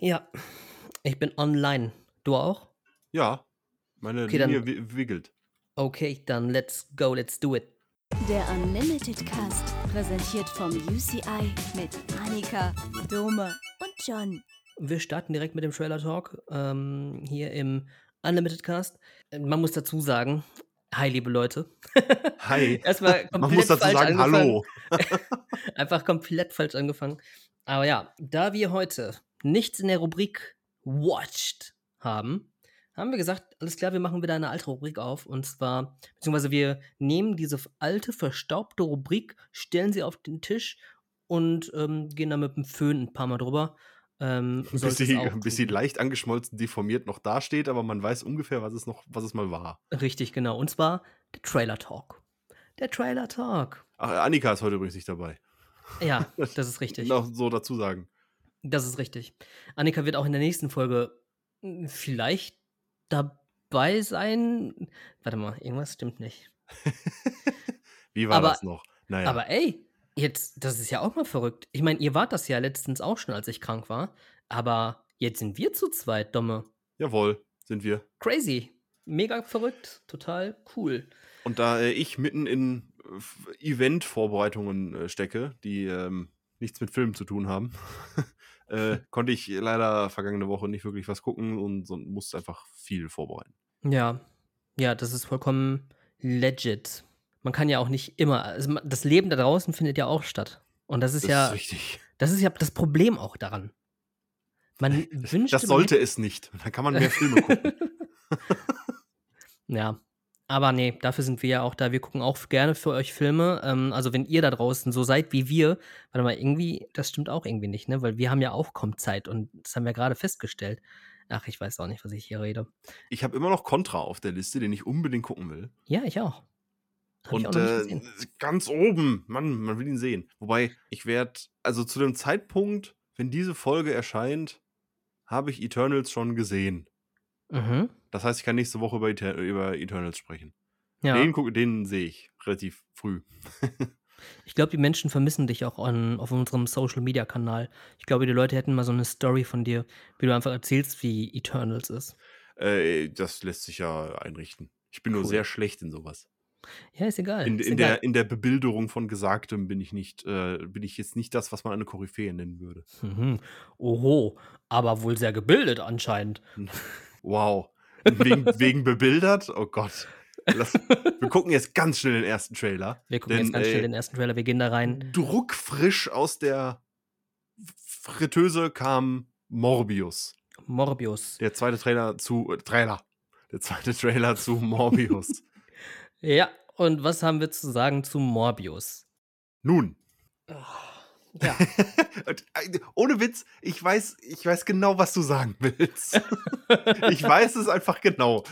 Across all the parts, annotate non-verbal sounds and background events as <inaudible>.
Ja, ich bin online. Du auch? Ja, meine Okay, Linie dann- wi- wiggelt. Okay, dann let's go, let's do it. Der Unlimited Cast, präsentiert vom UCI mit Annika, Dome und John. Wir starten direkt mit dem Trailer Talk ähm, hier im Unlimited Cast. Man muss dazu sagen, hi liebe Leute. <laughs> Hi. Erstmal komplett Man muss dazu falsch sagen, angefangen. hallo. <laughs> Einfach komplett falsch angefangen. Aber ja, da wir heute nichts in der Rubrik Watched haben, haben wir gesagt, alles klar, wir machen wieder eine alte Rubrik auf. Und zwar, beziehungsweise wir nehmen diese alte, verstaubte Rubrik, stellen sie auf den Tisch und ähm, gehen dann mit dem Föhn ein paar Mal drüber. Ähm, Bis sie, bis sie leicht angeschmolzen, deformiert noch dasteht, aber man weiß ungefähr, was es noch, was es mal war. Richtig, genau. Und zwar der Trailer Talk. Der Trailer Talk. Ach, Annika ist heute übrigens nicht dabei. Ja, <laughs> das ist richtig. Noch so dazu sagen. Das ist richtig. Annika wird auch in der nächsten Folge mh, vielleicht dabei sein. Warte mal, irgendwas stimmt nicht. <laughs> Wie war Aber- das noch? Naja. Aber ey, jetzt, das ist ja auch mal verrückt. Ich meine, ihr wart das ja letztens auch schon, als ich krank war. Aber jetzt sind wir zu zweit, Domme. Jawohl, sind wir. Crazy. Mega verrückt. Total cool. Und da äh, ich mitten in äh, Event-Vorbereitungen äh, stecke, die ähm, nichts mit Filmen zu tun haben, <laughs> äh, konnte ich leider vergangene Woche nicht wirklich was gucken und, so, musste einfach viel vorbereiten. Ja. Ja, das ist vollkommen legit. Man kann ja auch nicht immer. Also das Leben da draußen findet ja auch statt. Und das ist Das ja. ist richtig. Das ist ja das Problem auch daran. Man wünscht. <laughs> Das sollte es nicht. Da kann man mehr Filme gucken. <laughs> ja. Aber nee, dafür sind wir ja auch da. Wir gucken auch gerne für euch Filme. Ähm, also, wenn ihr da draußen so seid wie wir, warte mal, irgendwie, das stimmt auch irgendwie nicht, ne? Weil wir haben ja auch kaum Zeit und das haben wir gerade festgestellt. Ach, ich weiß auch nicht, was ich hier rede. Ich habe immer noch Contra auf der Liste, den ich unbedingt gucken will. Ja, ich auch. Hab ich Und auch noch nicht äh, ganz oben, Mann, man will ihn sehen. Wobei, ich werde, also zu dem Zeitpunkt, wenn diese Folge erscheint, habe ich Eternals schon gesehen. Mhm. Das heißt, ich kann nächste Woche über, Eter über Eternals sprechen. Ja. Den, den sehe ich relativ früh. <laughs> Ich glaube, die Menschen vermissen dich auch an, auf unserem Social Media Kanal. Ich glaube, die Leute hätten mal so eine Story von dir, wie du einfach erzählst, wie Eternals ist. Äh, das lässt sich ja einrichten. Ich bin nur Cool. sehr schlecht in sowas. Ja, ist egal. In, ist in, egal. der, in der Bebilderung von Gesagtem bin ich nicht, äh, bin ich jetzt nicht das, was man eine Koryphäe nennen würde. Mhm. Oho, aber wohl sehr gebildet anscheinend. <laughs> Wow. <laughs> Wegen, wegen bebildert? Oh Gott. Lass, wir gucken jetzt ganz schnell den ersten Trailer. Wir gucken Denn, jetzt ganz äh, schnell den ersten Trailer, wir gehen da rein. Druckfrisch aus der Fritteuse kam Morbius. Morbius. Der zweite Trailer zu. Äh, Trailer. Der zweite Trailer zu <laughs> Morbius. Ja, und was haben wir zu sagen zu Morbius? Nun. Ja, <laughs> äh, Ohne Witz, ich weiß, ich weiß genau, was du sagen willst. <laughs> ich weiß es einfach genau.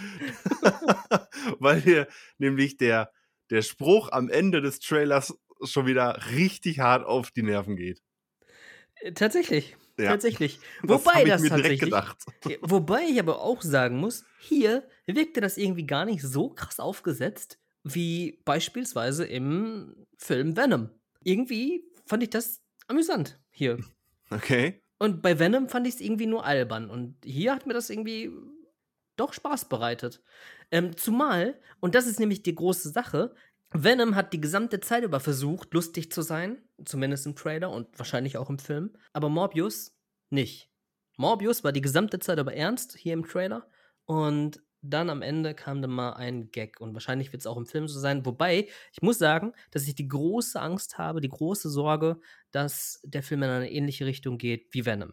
<laughs> Weil dir nämlich der, der Spruch am Ende des Trailers schon wieder richtig hart auf die Nerven geht. äh, tatsächlich. Ja. Tatsächlich. Das Wobei das tatsächlich. Wobei ich aber auch sagen muss, hier wirkte das irgendwie gar nicht so krass aufgesetzt wie beispielsweise im Film Venom. Irgendwie fand ich das amüsant hier. Okay. Und bei Venom fand ich es irgendwie nur albern. Und hier hat mir das irgendwie doch Spaß bereitet. Ähm, zumal, und das ist nämlich die große Sache, Venom hat die gesamte Zeit über versucht, lustig zu sein. Zumindest im Trailer und wahrscheinlich auch im Film. Aber Morbius nicht. Morbius war die gesamte Zeit über ernst hier im Trailer. Und dann am Ende kam dann mal ein Gag. Und wahrscheinlich wird es auch im Film so sein. Wobei, ich muss sagen, dass ich die große Angst habe, die große Sorge, dass der Film in eine ähnliche Richtung geht wie Venom.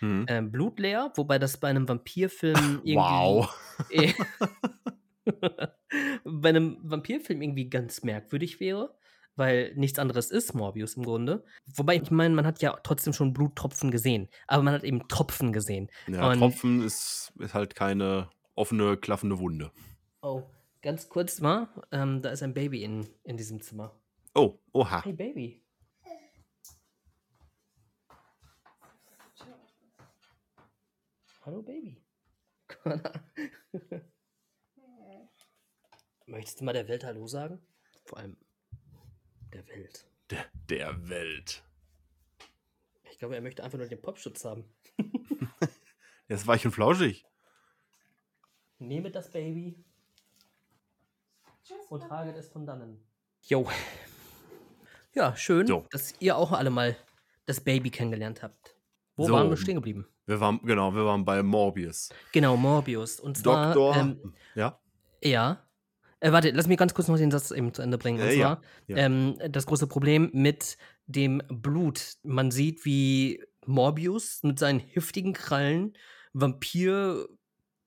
Mhm. Ähm, blutleer, wobei das bei einem Vampirfilm <laughs> irgendwie. Wow. eh- <laughs> <laughs> bei einem Vampirfilm irgendwie ganz merkwürdig wäre, weil nichts anderes ist Morbius im Grunde. Wobei, ich meine, man hat ja trotzdem schon Bluttropfen gesehen, aber man hat eben Tropfen gesehen. Ja, Und- Tropfen ist, ist halt keine offene, klaffende Wunde. Oh, ganz kurz mal, ähm, da ist ein Baby in, in diesem Zimmer. Oh, oha. Hey Baby. Hallo Baby. <laughs> Möchtest du mal der Welt Hallo sagen? Vor allem der Welt. Der, der Welt. Ich glaube, er möchte einfach nur den Popschutz haben. Der ist weich und flauschig. Nehme das Baby und trage es von dannen. Jo. Ja, schön, So. dass ihr auch alle mal das Baby kennengelernt habt. Wo So. waren wir stehen geblieben? Wir waren, genau, wir waren bei Morbius. Genau, Morbius. Und zwar, Doktor. ähm, ja. ja. Äh, warte, lass mich ganz kurz noch den Satz eben zu Ende bringen. Und Äh, ja, zwar ja. Ähm, das große Problem mit dem Blut. Man sieht, wie Morbius mit seinen heftigen Krallen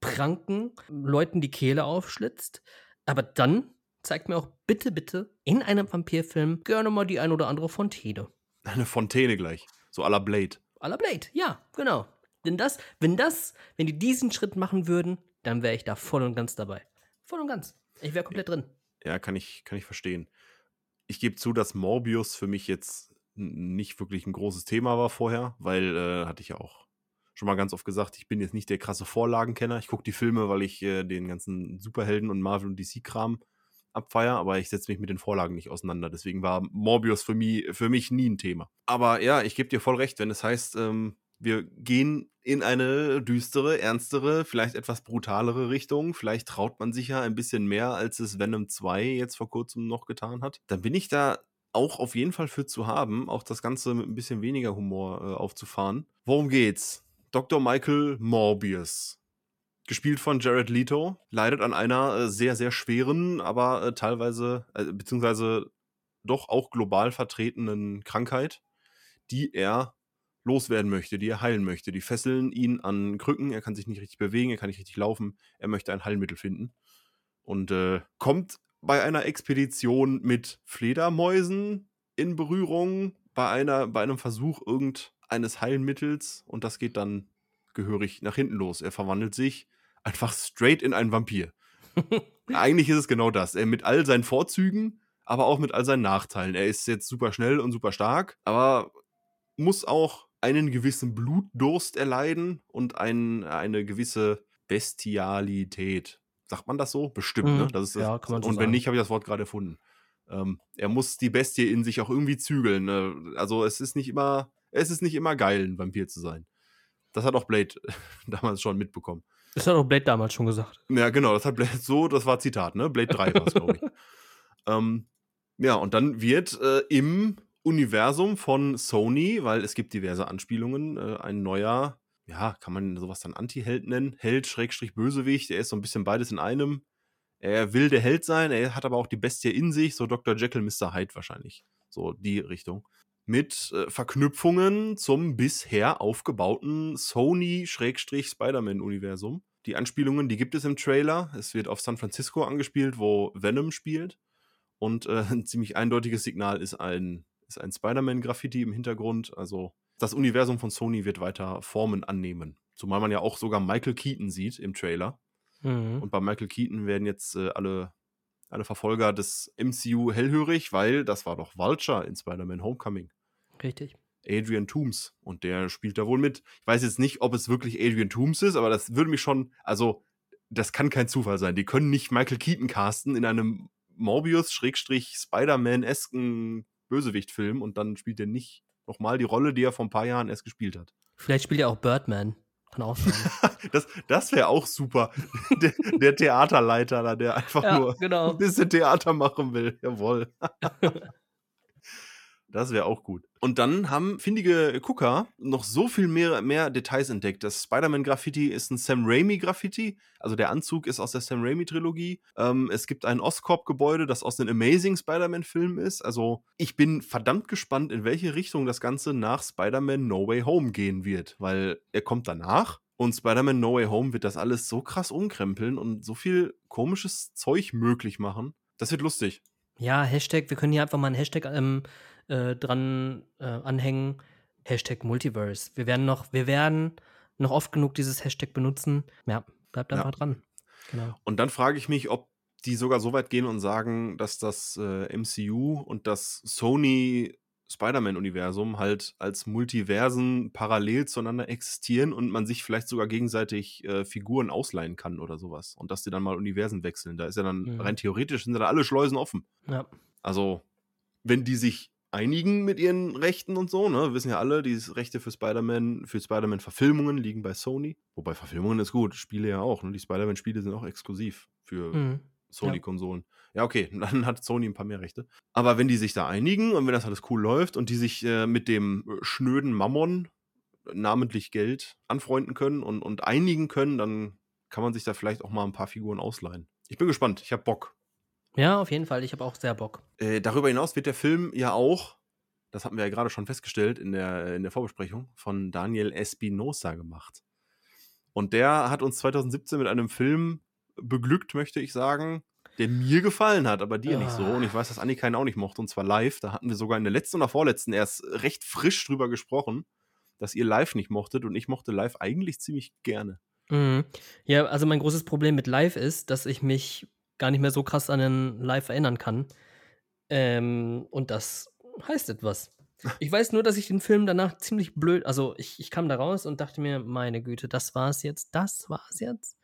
Vampirpranken Leuten die Kehle aufschlitzt. Aber dann zeigt mir auch bitte, bitte in einem Vampirfilm gerne mal die ein oder andere Fontäne. Eine Fontäne gleich. So à la Blade. A la Blade, ja, genau. Denn das, wenn das, wenn die diesen Schritt machen würden, dann wäre ich da voll und ganz dabei. Voll und ganz. Ich wäre komplett drin. Ja, kann ich, kann ich verstehen. Ich gebe zu, dass Morbius für mich jetzt nicht wirklich ein großes Thema war vorher, weil, äh, hatte ich ja auch schon mal ganz oft gesagt, ich bin jetzt nicht der krasse Vorlagenkenner. Ich gucke die Filme, weil ich äh, den ganzen Superhelden und Marvel und DC-Kram abfeier, aber ich setze mich mit den Vorlagen nicht auseinander. Deswegen war Morbius für mich, für mich nie ein Thema. Aber ja, ich gebe dir voll recht, wenn es heißt, ähm, wir gehen in eine düstere, ernstere, vielleicht etwas brutalere Richtung. Vielleicht traut man sich ja ein bisschen mehr, als es Venom 2 jetzt vor kurzem noch getan hat. Dann bin ich da auch auf jeden Fall für zu haben, auch das Ganze mit ein bisschen weniger Humor äh, aufzufahren. Worum geht's? Dr. Michael Morbius gespielt von Jared Leto, leidet an einer äh, sehr, sehr schweren, aber äh, teilweise, äh, beziehungsweise doch auch global vertretenen Krankheit, die er loswerden möchte, die er heilen möchte. Die fesseln ihn an Krücken, er kann sich nicht richtig bewegen, er kann nicht richtig laufen, er möchte ein Heilmittel finden. Und äh, kommt bei einer Expedition mit Fledermäusen in Berührung, bei, einer, bei einem Versuch irgendeines Heilmittels und das geht dann gehörig nach hinten los. Er verwandelt sich einfach straight in einen Vampir. <laughs> Eigentlich ist es genau das. Er mit all seinen Vorzügen, aber auch mit all seinen Nachteilen. Er ist jetzt super schnell und super stark, aber muss auch einen gewissen Blutdurst erleiden und ein, eine gewisse Bestialität. Sagt man das so? Bestimmt, Mhm. ne? Das ist das. Ja, kann man so und wenn sagen. nicht, habe ich das Wort gerade erfunden. Ähm, er muss die Bestie in sich auch irgendwie zügeln. Ne? Also es ist nicht immer, es ist nicht immer geil, ein Vampir zu sein. Das hat auch Blade <laughs> damals schon mitbekommen. Das hat auch Blade damals schon gesagt. Ja, genau, das hat Blade <laughs> so, das war Zitat, ne? Blade 3 war es, glaube ich. <laughs> ähm, ja, und dann wird äh, im Universum von Sony, weil es gibt diverse Anspielungen, äh, ein neuer, ja, kann man sowas dann Anti-Held nennen? Held, Schrägstrich, Bösewicht, er ist so ein bisschen beides in einem. Er will der Held sein, er hat aber auch die Bestie in sich, so Dr. Jekyll, Mr. Hyde wahrscheinlich. So die Richtung. Mit äh, Verknüpfungen zum bisher aufgebauten Sony-Spider-Man-Universum. Die Anspielungen, die gibt es im Trailer. Es wird auf San Francisco angespielt, wo Venom spielt. Und äh, <laughs> ein ziemlich eindeutiges Signal ist ein, ist ein Spider-Man-Graffiti im Hintergrund. Also das Universum von Sony wird weiter Formen annehmen. Zumal man ja auch sogar Michael Keaton sieht im Trailer. Mhm. Und bei Michael Keaton werden jetzt äh, alle, alle Verfolger des MCU hellhörig, weil das war doch Vulture in Spider-Man Homecoming. Richtig. Adrian Toomes und der spielt da wohl mit. Ich weiß jetzt nicht, ob es wirklich Adrian Toomes ist, aber das würde mich schon, also das kann kein Zufall sein. Die können nicht Michael Keaton casten in einem Morbius-Spider-Man-esken Bösewicht-Film und dann spielt er nicht nochmal die Rolle, die er vor ein paar Jahren erst gespielt hat. Vielleicht spielt er auch Birdman. Kann auch sein. <laughs> Das, das wäre auch super. <laughs> Der, der Theaterleiter da, der einfach ja, nur genau. ein bisschen Theater machen will. Jawohl. <laughs> Das wäre auch gut. Und dann haben findige Gucker noch so viel mehr, mehr Details entdeckt. Das Spider-Man-Graffiti ist ein Sam Raimi-Graffiti. Also der Anzug ist aus der Sam Raimi-Trilogie. Ähm, es gibt ein Oscorp-Gebäude, das aus den Amazing Spider-Man-Filmen ist. Also ich bin verdammt gespannt, in welche Richtung das Ganze nach Spider-Man No Way Home gehen wird. Weil er kommt danach. Und Spider-Man No Way Home wird das alles so krass umkrempeln und so viel komisches Zeug möglich machen. Das wird lustig. Ja, Hashtag, wir können hier einfach mal einen Hashtag ähm, äh, dran äh, anhängen. Hashtag Multiverse. Wir werden noch, wir werden noch oft genug dieses Hashtag benutzen. Ja, bleibt einfach Ja. dran. Genau. Und dann frage ich mich, ob die sogar so weit gehen und sagen, dass das äh, MCU und das Sony Spider-Man-Universum halt als Multiversen parallel zueinander existieren und man sich vielleicht sogar gegenseitig äh, Figuren ausleihen kann oder sowas. Und dass die dann mal Universen wechseln. Da ist ja dann Mhm. rein theoretisch sind da alle Schleusen offen. Ja. Also, wenn die sich einigen mit ihren Rechten und so, ne? Wir wissen ja alle, die Rechte für Spider-Man, für Spider-Man-Verfilmungen liegen bei Sony. Wobei Verfilmungen ist gut, Spiele ja auch, ne? Die Spider-Man-Spiele sind auch exklusiv für Mhm. Sony-Konsolen. Ja. okay, <laughs> dann hat Sony ein paar mehr Rechte. Aber wenn die sich da einigen und wenn das alles cool läuft und die sich äh, mit dem äh, schnöden Mammon, namentlich Geld, anfreunden können und, und einigen können, dann kann man sich da vielleicht auch mal ein paar Figuren ausleihen. Ich bin gespannt, ich habe Bock. Ja, auf jeden Fall. Ich habe auch sehr Bock. Äh, darüber hinaus wird der Film ja auch, das hatten wir ja gerade schon festgestellt in der, in der Vorbesprechung, von Daniel Espinosa gemacht. Und der hat uns 2017 mit einem Film beglückt, möchte ich sagen, der mir gefallen hat, aber dir nicht so. Und ich weiß, dass Annika ihn auch nicht mochte, und zwar live. Da hatten wir sogar in der letzten oder vorletzten erst recht frisch drüber gesprochen, dass ihr live nicht mochtet. Und ich mochte live eigentlich ziemlich gerne. Mhm. Ja, also mein großes Problem mit live ist, dass ich mich gar nicht mehr so krass an den Live erinnern kann. Ähm, und das heißt etwas. <laughs> Ich weiß nur, dass ich den Film danach ziemlich blöd, also ich, ich kam da raus und dachte mir, meine Güte, das war's jetzt, das war's jetzt.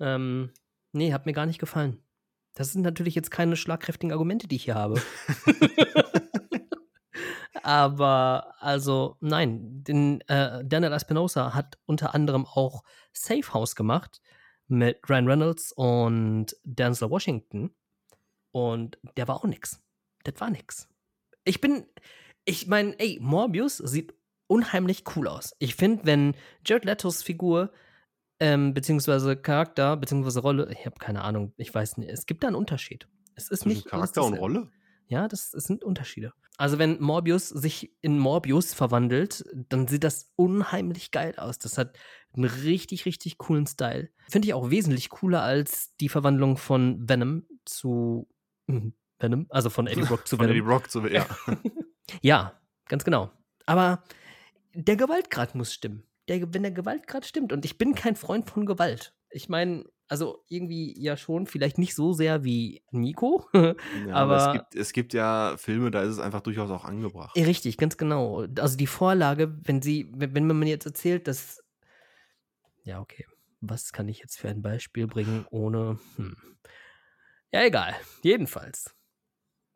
Ähm, nee, hat mir gar nicht gefallen. Das sind natürlich jetzt keine schlagkräftigen Argumente, die ich hier habe. <laughs> Aber also nein, den, äh, Daniel Espinosa hat unter anderem auch Safe House gemacht mit Ryan Reynolds und Denzel Washington. Und der war auch nix. Das war nix. Ich bin, ich meine, ey, Morbius sieht unheimlich cool aus. Ich finde, wenn Jared Letos Figur, ähm, beziehungsweise Charakter, beziehungsweise Rolle, ich habe keine Ahnung, ich weiß nicht, es gibt da einen Unterschied. Es ist Zwischen nicht Charakter und Rolle? Ja, das, das sind Unterschiede. Also wenn Morbius sich in Morbius verwandelt, dann sieht das unheimlich geil aus. Das hat einen richtig, richtig coolen Style. Finde ich auch wesentlich cooler als die Verwandlung von Venom zu hm, Venom, also von Eddie Brock zu <laughs> Von Venom. Eddie Brock zu, ja. <laughs> Ja, ganz genau. Aber der Gewaltgrad muss stimmen. Der, wenn der Gewaltgrad stimmt, und ich bin kein Freund von Gewalt. Ich meine, also irgendwie ja schon, vielleicht nicht so sehr wie Nico. <laughs> ja aber, Aber- es, gibt, es gibt ja Filme, da ist es einfach durchaus auch angebracht. Ja, Richtig, ganz genau. Also die Vorlage, wenn sie, wenn, man mir jetzt erzählt, dass. Ja, okay. Was kann ich jetzt für ein Beispiel bringen, ohne. Hm. Ja, egal. Jedenfalls.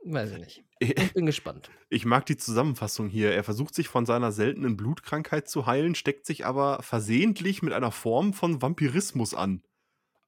Weiß ich nicht. Ich bin gespannt. <laughs> Ich mag die Zusammenfassung hier. Er versucht sich von seiner seltenen Blutkrankheit zu heilen, steckt sich aber versehentlich mit einer Form von Vampirismus an.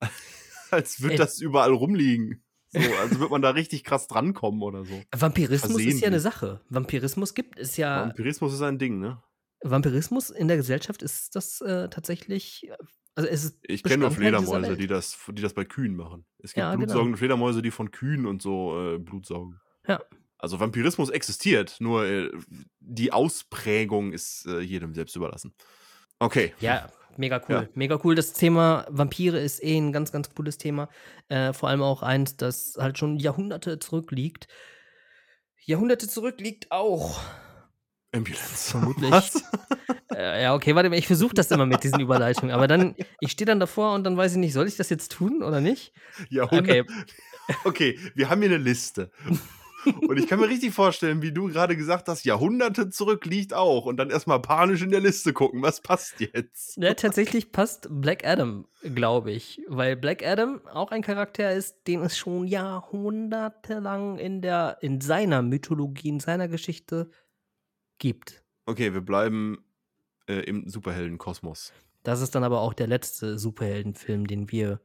<laughs> Als würde das überall rumliegen. So, also wird man da richtig krass drankommen oder so. Vampirismus ist ja eine. Sache. Vampirismus gibt es ja. Vampirismus ist ein Ding, ne? Vampirismus in der Gesellschaft ist das äh, tatsächlich. Also es ist Ich kenne nur Fledermäuse, die das, die das bei Kühen machen. Es gibt Ja, genau. blutsaugende Fledermäuse, die von Kühen und so äh, Blut saugen. Ja. Also Vampirismus existiert, nur äh, die Ausprägung ist äh, jedem selbst überlassen. Okay. Ja, mega cool. Ja. Mega cool. Das Thema Vampire ist eh ein ganz, ganz cooles Thema. Äh, vor allem auch eins, das halt schon Jahrhunderte zurückliegt. Jahrhunderte zurückliegt auch. Ambulance. <laughs> Vermutlich. Was? Äh, ja, okay, warte mal, ich versuche das immer mit diesen Überleitungen. Aber dann, ich stehe dann davor und dann weiß ich nicht, soll ich das jetzt tun oder nicht? Jahrhundert. Okay. <laughs> wir haben hier eine Liste. Und ich kann mir richtig vorstellen, wie du gerade gesagt hast, Jahrhunderte zurück liegt auch. Und dann erstmal panisch in der Liste gucken, was passt jetzt? Ja, tatsächlich passt Black Adam, glaube ich. Weil Black Adam auch ein Charakter ist, den es schon jahrhundertelang in, der, in seiner Mythologie, in seiner Geschichte gibt. Okay, wir bleiben äh, im Superheldenkosmos. Das ist dann aber auch der letzte Superheldenfilm, den wir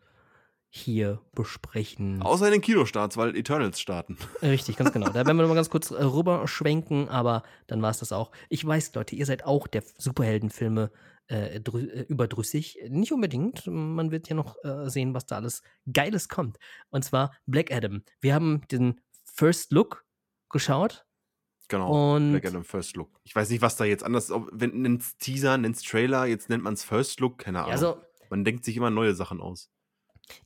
hier besprechen. Außer in den Kinostarts, weil Eternals starten. <laughs> Richtig, ganz genau. Da werden wir nochmal ganz kurz äh, rüberschwenken, aber dann war es das auch. Ich weiß, Leute, ihr seid auch der Superheldenfilme äh, äh, überdrüssig. Nicht unbedingt. Man wird ja noch äh, sehen, was da alles Geiles kommt. Und zwar Black Adam. Wir haben den First Look geschaut. Genau. Und Black Adam First Look. Ich weiß nicht, was da jetzt anders ob, wenn nennt's Teaser, nennt's Trailer, jetzt nennt man es First Look, keine Ahnung. also, man denkt sich immer neue Sachen aus.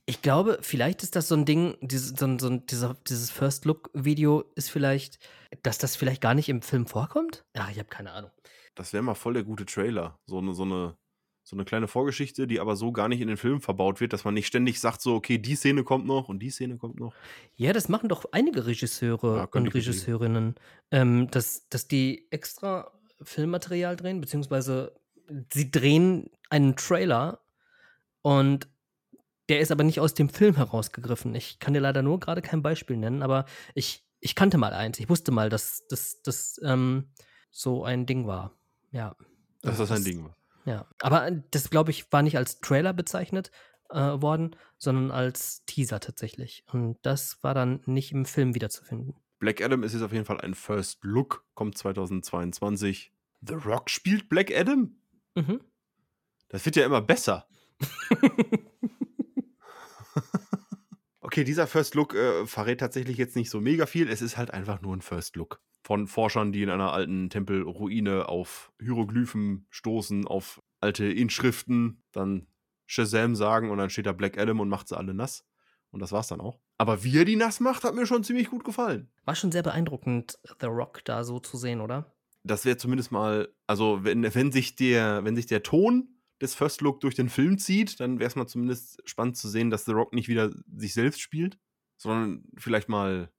Ich glaube, vielleicht ist das so ein Ding, dieses, so, ein- so, ein- dieser, dieses First Look-Video ist vielleicht, dass das vielleicht gar nicht im Film vorkommt? Ja, ich habe keine Ahnung. Das wäre mal voll der gute Trailer. So eine, so eine, so eine kleine Vorgeschichte, die aber so gar nicht in den Film verbaut wird, dass man nicht ständig sagt, so, okay, die Szene kommt noch und die Szene kommt noch. Ja, das machen doch einige Regisseure Ja, und. Regisseurinnen, ähm, dass, dass die extra Filmmaterial drehen, beziehungsweise sie drehen einen Trailer und der ist aber nicht aus dem Film herausgegriffen. Ich kann dir leider nur gerade kein Beispiel nennen, aber ich ich kannte mal eins. Ich wusste mal, dass das ähm, so ein Ding war. Ja. Dass das ein Ding war. Ja. Aber das, glaube ich, war nicht als Trailer bezeichnet äh, worden, sondern als Teaser tatsächlich. Und das war dann nicht im Film wiederzufinden. Black Adam ist jetzt auf jeden Fall ein First Look, kommt 2022. The Rock spielt Black Adam? Mhm. Das wird ja immer besser. <laughs> okay, dieser First Look äh, verrät tatsächlich jetzt nicht so mega viel. Es ist halt einfach nur ein First Look. Von Forschern, die in einer alten Tempelruine auf Hieroglyphen stoßen, auf alte Inschriften, dann Shazam sagen und dann steht da Black Adam und macht sie alle nass. Und das war's dann auch. Aber wie er die nass macht, hat mir schon ziemlich gut gefallen. War schon sehr beeindruckend, The Rock da so zu sehen, oder? Das wäre zumindest mal, also wenn, wenn, sich der, wenn sich der Ton des First Look durch den Film zieht, dann wäre es mal zumindest spannend zu sehen, dass The Rock nicht wieder sich selbst spielt, sondern vielleicht mal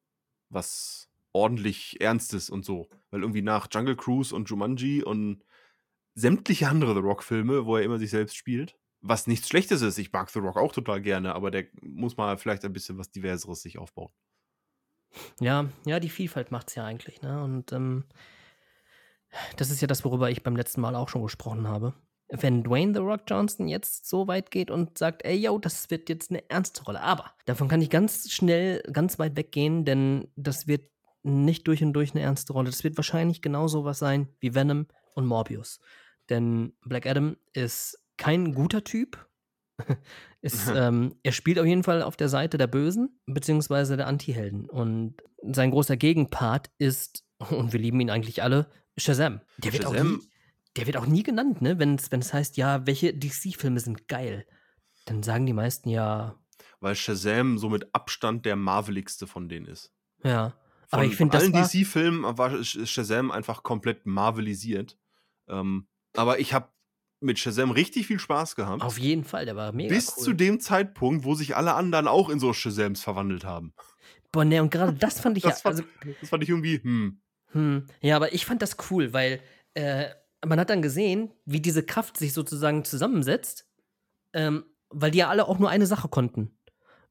was ordentlich Ernstes und so. Weil irgendwie nach Jungle Cruise und Jumanji und sämtliche andere The Rock-Filme, wo er immer sich selbst spielt, was nichts Schlechtes ist. Ich mag The Rock auch total gerne, aber der muss mal vielleicht ein bisschen was Diverseres sich aufbauen. Ja, ja, die Vielfalt macht es ja eigentlich, ne? Und ähm, das ist ja das, worüber ich beim letzten Mal auch schon gesprochen habe. Wenn Dwayne The Rock Johnson jetzt so weit geht und sagt, ey, yo, das wird jetzt eine ernste Rolle. Aber davon kann ich ganz schnell, ganz weit weggehen, denn das wird nicht durch und durch eine ernste Rolle. Das wird wahrscheinlich genauso was sein wie Venom und Morbius. Denn Black Adam ist kein guter Typ. <laughs> ist, ähm, er spielt auf jeden Fall auf der Seite der Bösen, beziehungsweise der Anti-Helden. Und sein großer Gegenpart ist, <laughs> und wir lieben ihn eigentlich alle, Shazam. Der wird, Shazam. Auch, nie, der wird auch nie genannt, ne? Wenn es heißt, ja, welche DC-Filme sind geil. Dann sagen die meisten ja. Weil Shazam so mit Abstand der marveligste von denen ist. Ja. Von, aber ich finde, allen DC-Filmen war Shazam einfach komplett marvelisiert. Ähm, aber ich habe mit Shazam richtig viel Spaß gehabt. Auf jeden Fall, der war mega Bis cool. zu dem Zeitpunkt, wo sich alle anderen auch in so Shazams verwandelt haben. Boah, ne, und gerade das fand ich <laughs> das ja. Fand, also, das fand ich irgendwie, hm. Hm, ja, aber ich fand das cool, weil äh, man hat dann gesehen, wie diese Kraft sich sozusagen zusammensetzt, ähm, weil die ja alle auch nur eine Sache konnten.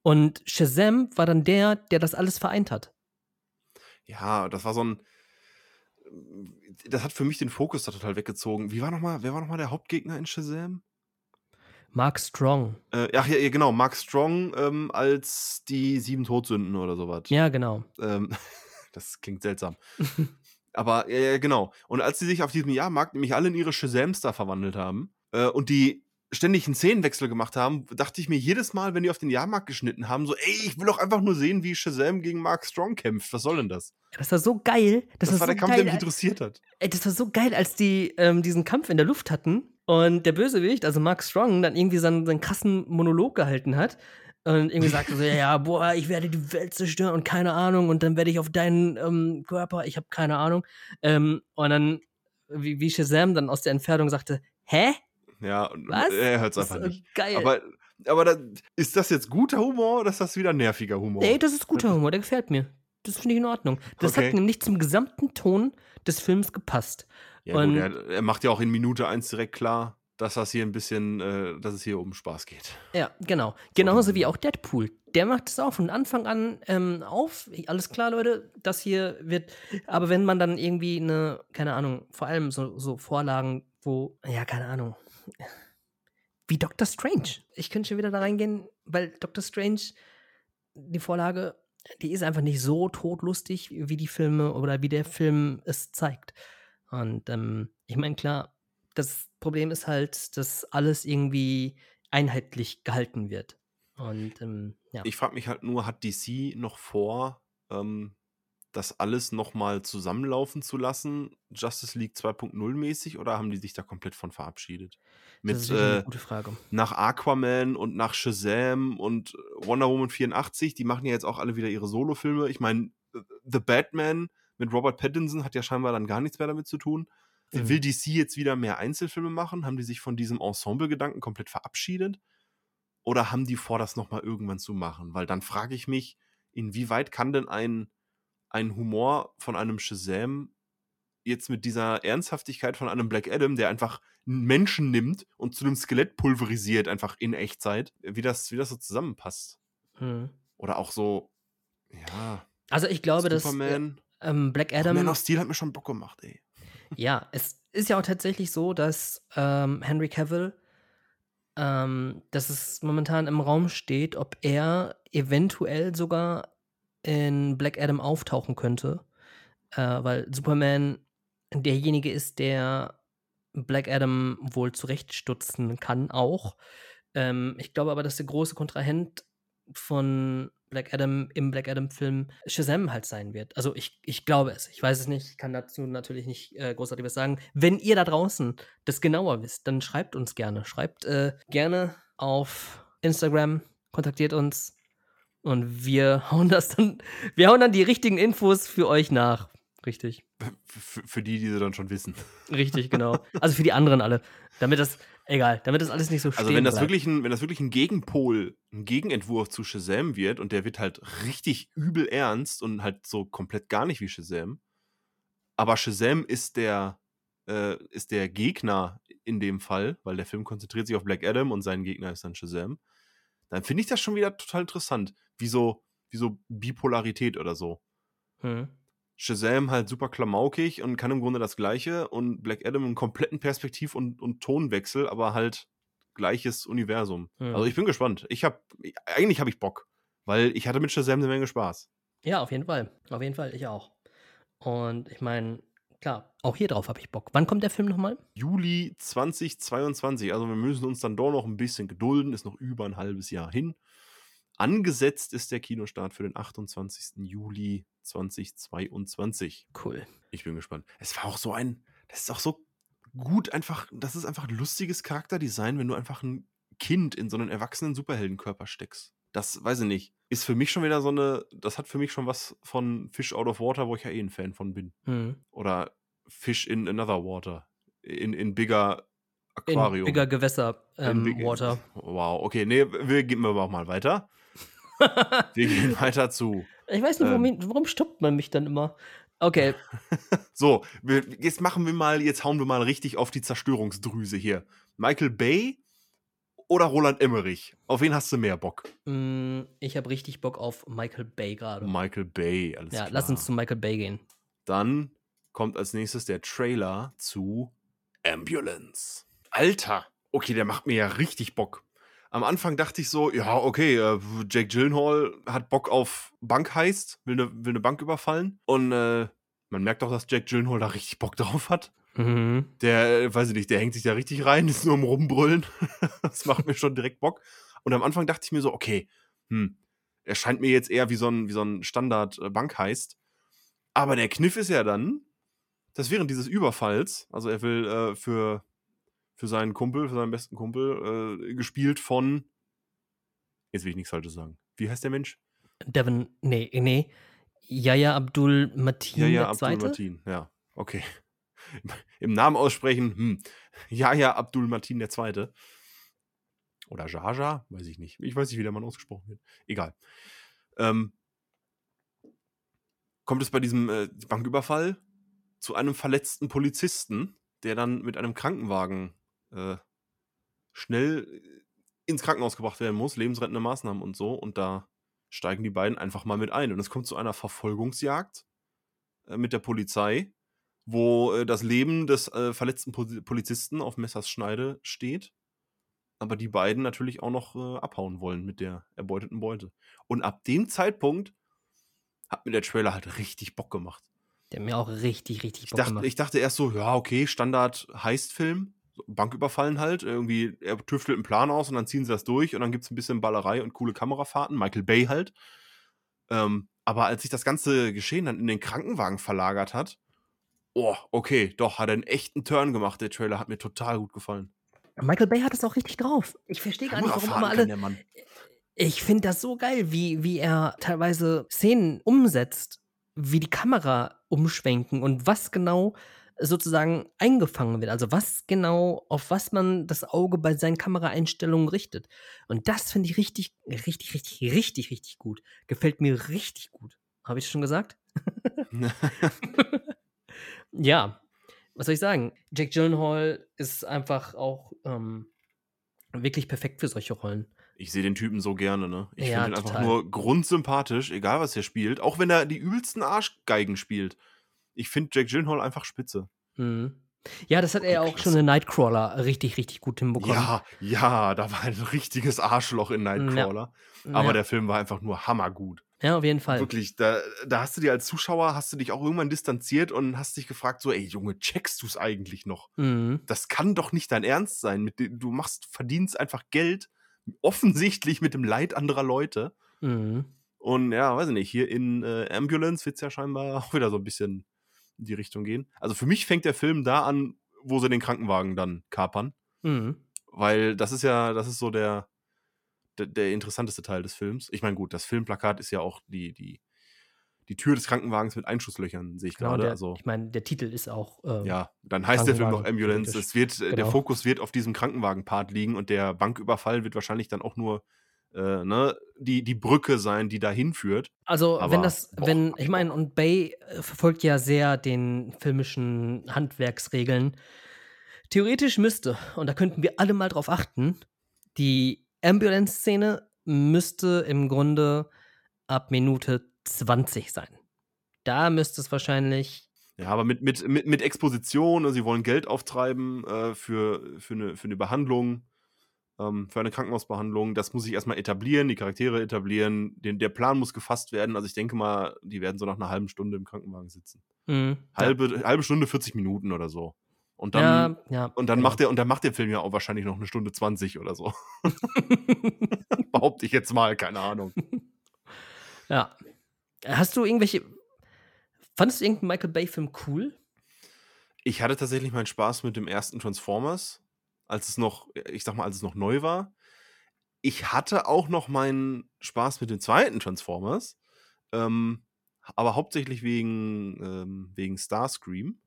Und Shazam war dann der, der das alles vereint hat. Ja, das war so ein. Das hat für mich den Fokus da total weggezogen. Wie war noch mal, wer war nochmal der Hauptgegner in Shazam? Mark Strong. Äh, ach ja, genau, Mark Strong ähm, als die sieben Todsünden oder sowas. Ja, genau. Ähm, <laughs> das klingt seltsam. <laughs> Aber äh, genau. Und als sie sich auf diesem Jahrmarkt nämlich alle in ihre Shazams da verwandelt haben äh, und die ständig einen Szenenwechsel gemacht haben, dachte ich mir jedes Mal, wenn die auf den Jahrmarkt geschnitten haben, so, ey, ich will doch einfach nur sehen, wie Shazam gegen Mark Strong kämpft. Was soll denn das? Das war so geil. Das, das war so der Kampf, geil. der mich interessiert hat. Ey, das war so geil, als die ähm, diesen Kampf in der Luft hatten und der Bösewicht, also Mark Strong, dann irgendwie seinen, seinen krassen Monolog gehalten hat und irgendwie sagte so, ja, boah, ich werde die Welt zerstören und keine Ahnung und dann werde ich auf deinen ähm, Körper, ich habe keine Ahnung. Ähm, und dann, wie, wie Shazam dann aus der Entfernung sagte, hä? Ja, Was? er hört es einfach nicht. Geil. Aber, aber da, ist das jetzt guter Humor oder ist das wieder nerviger Humor? Ey, das ist guter Humor, der gefällt mir. Das finde ich in Ordnung. Das Okay. hat nämlich zum gesamten Ton des Films gepasst. Ja, gut, Und- er, er macht ja auch in Minute 1 direkt klar, dass das hier ein bisschen, äh, dass es hier um Spaß geht. Ja, genau. Genauso wie auch Deadpool. Der macht es auch von Anfang an ähm, auf. Alles klar, Leute, das hier wird. Aber wenn man dann irgendwie eine, keine Ahnung, vor allem so, so Vorlagen, wo, ja, keine Ahnung. Wie Doctor Strange. Ich könnte schon wieder da reingehen, weil Doctor Strange, die Vorlage, die ist einfach nicht so todlustig, wie die Filme oder wie der Film es zeigt. Und ähm, ich meine, klar, das Problem ist halt, dass alles irgendwie einheitlich gehalten wird. Und ähm, ja. Ich frage mich halt nur, hat DC noch vor, ähm, das alles nochmal zusammenlaufen zu lassen, Justice League 2.0 mäßig, oder haben die sich da komplett von verabschiedet? das Mit ist wirklich eine äh, gute Frage. nach Aquaman und nach Shazam und Wonder Woman 84, die machen ja jetzt auch alle wieder ihre Solo-Filme. Ich meine, The Batman mit Robert Pattinson hat ja scheinbar dann gar nichts mehr damit zu tun. Mhm. Will DC jetzt wieder mehr Einzelfilme machen? Haben die sich von diesem Ensemble-Gedanken komplett verabschiedet? Oder haben die vor, das nochmal irgendwann zu machen? Weil dann frage ich mich, inwieweit kann denn ein, ein Humor von einem Shazam jetzt mit dieser Ernsthaftigkeit von einem Black Adam, der einfach einen Menschen nimmt und zu einem Skelett pulverisiert, einfach in Echtzeit, wie das, wie das so zusammenpasst? Mhm. Oder auch so, ja, Also ich glaube, dass Superman. ähm, Black Adam. Adam. Man of Steel hat mir schon Bock gemacht, ey. Ja, es ist ja auch tatsächlich so, dass ähm, Henry Cavill, ähm, dass es momentan im Raum steht, ob er eventuell sogar in Black Adam auftauchen könnte, äh, weil Superman derjenige ist, der Black Adam wohl zurechtstutzen kann, auch. Ähm, ich glaube aber, dass der große Kontrahent von Black Adam im Black Adam-Film Shazam halt sein wird. Also ich, ich glaube es. Ich weiß es nicht. Ich kann dazu natürlich nicht äh, großartig was sagen. Wenn ihr da draußen das genauer wisst, dann schreibt uns gerne. Schreibt äh, gerne auf Instagram, kontaktiert uns und wir <laughs> hauen das dann, wir hauen dann die richtigen Infos für euch nach. Richtig. Für, für die, die sie dann schon wissen. Richtig, genau. <laughs> Also für die anderen alle. Damit das, egal, damit das alles nicht so Also wenn das wirklich ein, wenn das wirklich ein Gegenpol, ein Gegenentwurf zu Shazam wird und der wird halt richtig übel ernst und halt so komplett gar nicht wie Shazam. Aber Shazam ist der, äh, ist der Gegner in dem Fall, weil der Film konzentriert sich auf Black Adam und sein Gegner ist dann Shazam. Dann finde ich das schon wieder total interessant. Wie so, wie so Bipolarität oder so. Hm. Shazam halt super klamaukig und kann im Grunde das Gleiche und Black Adam einen kompletten Perspektiv- und, und Tonwechsel, aber halt gleiches Universum. Mhm. Also ich bin gespannt. Ich habe eigentlich habe ich Bock, weil ich hatte mit Shazam eine Menge Spaß. Ja, auf jeden Fall. Auf jeden Fall, ich auch. Und ich meine, klar, auch hier drauf habe ich Bock. Wann kommt der Film nochmal? Juli 2022. Also wir müssen uns dann doch noch ein bisschen gedulden. Ist noch über ein halbes Jahr hin. Angesetzt ist der Kinostart für den 28. Juli 2022. Cool. Ich bin gespannt. Es war auch so ein, das ist auch so gut einfach, das ist einfach ein lustiges Charakterdesign, wenn du einfach ein Kind in so einen erwachsenen Superheldenkörper steckst. Das weiß ich nicht. Ist für mich schon wieder so eine, das hat für mich schon was von Fish Out of Water, wo ich ja eh ein Fan von bin. Mhm. Oder Fish in Another Water. In, in Bigger Aquarium. In Bigger Gewässer ähm, Big, Water. Wow, okay, nee, wir gehen aber auch mal weiter. <laughs> Wir gehen weiter zu. Ich weiß nicht, warum, ähm, warum stoppt man mich dann immer? Okay. <laughs> so, wir, jetzt machen wir mal, jetzt hauen wir mal richtig auf die Zerstörungsdrüse hier. Michael Bay oder Roland Emmerich? Auf wen hast du mehr Bock? Mm, ich habe richtig Bock auf Michael Bay gerade. Michael Bay, alles ja, klar. Ja, lass uns zu Michael Bay gehen. Dann kommt als nächstes der Trailer zu Ambulance. Alter, okay, der macht mir ja richtig Bock am Anfang dachte ich so, ja, okay, äh, Jake Gyllenhaal hat Bock auf Bankheist, will eine will ne Bank überfallen. Und äh, man merkt auch, dass Jake Gyllenhaal da richtig Bock drauf hat. Mhm. Der, äh, weiß ich nicht, der hängt sich da richtig rein, ist nur am Rumbrüllen. <laughs> das macht mir schon direkt Bock. Und am Anfang dachte ich mir so, okay, hm, er scheint mir jetzt eher wie so ein, wie so ein Standard-Bankheist. Aber der Kniff ist ja dann, dass während dieses Überfalls, also er will äh, für für seinen Kumpel, für seinen besten Kumpel, äh, gespielt von. Jetzt will ich nichts Falsches sagen. Wie heißt der Mensch? Devin, nee, nee. Yaya Abdul Matin. Yaya Abdul Matin, ja, okay. <laughs> Im Namen aussprechen, hm. Yaya Abdul Matin der Zweite. Oder Jaja, weiß ich nicht. Ich weiß nicht, wie der Mann ausgesprochen wird. Egal. Ähm, kommt es bei diesem äh, Banküberfall zu einem verletzten Polizisten, der dann mit einem Krankenwagen äh, schnell äh, ins Krankenhaus gebracht werden muss, lebensrettende Maßnahmen und so. Und da steigen die beiden einfach mal mit ein. Und es kommt zu einer Verfolgungsjagd äh, mit der Polizei, wo äh, das Leben des äh, verletzten Polizisten auf Messers Schneide steht. Aber die beiden natürlich auch noch abhauen wollen mit der erbeuteten Beute. Und ab dem Zeitpunkt hat mir der Trailer halt richtig Bock gemacht. Der mir auch richtig, richtig Bock ich dachte, gemacht. Ich dachte erst so, ja, okay, Standard Heist-Film. Bank überfallen halt. Irgendwie, er tüftelt einen Plan aus und dann ziehen sie das durch und dann gibt es ein bisschen Ballerei und coole Kamerafahrten. Michael Bay halt. Ähm, aber als sich das ganze Geschehen dann in den Krankenwagen verlagert hat, oh, okay, doch, hat er einen echten Turn gemacht. Der Trailer hat mir total gut gefallen. Michael Bay hat es auch richtig drauf. Ich verstehe gar nicht, warum immer alle. Ich finde das so geil, wie, wie er teilweise Szenen umsetzt, wie die Kamera umschwenken und was genau sozusagen eingefangen wird. Also was genau, auf was man das Auge bei seinen Kameraeinstellungen richtet. Und das finde ich richtig, richtig, richtig, richtig, richtig gut. Gefällt mir richtig gut. Habe ich schon gesagt? <laughs> <laughs> ja, was soll ich sagen? Jack Gyllenhaal ist einfach auch ähm, wirklich perfekt für solche Rollen. Ich sehe den Typen so gerne, ne? Ich Ja, finde ihn einfach nur grundsympathisch, egal was er spielt. Auch wenn er die übelsten Arschgeigen spielt. Ich finde Jack Gyllenhaal einfach spitze. Mhm. Ja, das hat er ja auch schon in Nightcrawler richtig, richtig gut hinbekommen. Ja, ja, da war ein richtiges Arschloch in Nightcrawler. Aber ja. der Film war einfach nur hammergut. ja, auf jeden Fall. Wirklich, da, da hast du dir als Zuschauer, hast du dich auch irgendwann distanziert und hast dich gefragt, so, ey Junge, checkst du es eigentlich noch? Mhm. Das kann doch nicht dein Ernst sein. Du machst, verdienst einfach Geld, offensichtlich mit dem Leid anderer Leute. Mhm. Und ja, weiß ich nicht, hier in äh, Ambulance wird es ja scheinbar <laughs> auch wieder so ein bisschen in die Richtung gehen. Also für mich fängt der Film da an, wo sie den Krankenwagen dann kapern. Mhm. Weil das ist ja, das ist so der, der, der interessanteste Teil des Films. Ich meine, gut, das Filmplakat ist ja auch die, die, die Tür des Krankenwagens mit Einschusslöchern, sehe ich Genau, gerade. der, Also, ich meine, der Titel ist auch. äh, ja, dann heißt der Film noch Ambulance. Es wird, äh, Der Genau. Fokus wird auf diesem Krankenwagen-Part liegen und der Banküberfall wird wahrscheinlich dann auch nur äh, ne, die, die Brücke sein, die dahin führt. Also, Aber, wenn das, boah, wenn, ich meine, und Bay äh, verfolgt ja sehr den filmischen Handwerksregeln. Theoretisch müsste, und da könnten wir alle mal drauf achten, die Ambulance-Szene müsste im Grunde ab Minute 20 sein. Da müsste es wahrscheinlich. Ja, aber mit, mit, mit, mit Exposition, ne, sie wollen Geld auftreiben äh, für, für, eine, für eine Behandlung, ähm, für eine Krankenhausbehandlung. Das muss sich erstmal etablieren, die Charaktere etablieren, den, der Plan muss gefasst werden. Also ich denke mal, die werden so nach einer halben Stunde im Krankenwagen sitzen. Mh, Halbe, halbe Stunde, 40 Minuten oder so. Und dann, ja, ja, und dann macht der, und dann macht der Film ja auch wahrscheinlich noch eine Stunde 20 oder so. <laughs> <laughs> Behaupte ich jetzt mal, keine Ahnung. <laughs> ja. Hast du irgendwelche. Fandest du irgendeinen Michael Bay-Film cool? Ich hatte tatsächlich meinen Spaß mit dem ersten Transformers, als es noch, ich sag mal, als es noch neu war. Ich hatte auch noch meinen Spaß mit dem zweiten Transformers, ähm, aber hauptsächlich wegen, ähm, wegen Starscream.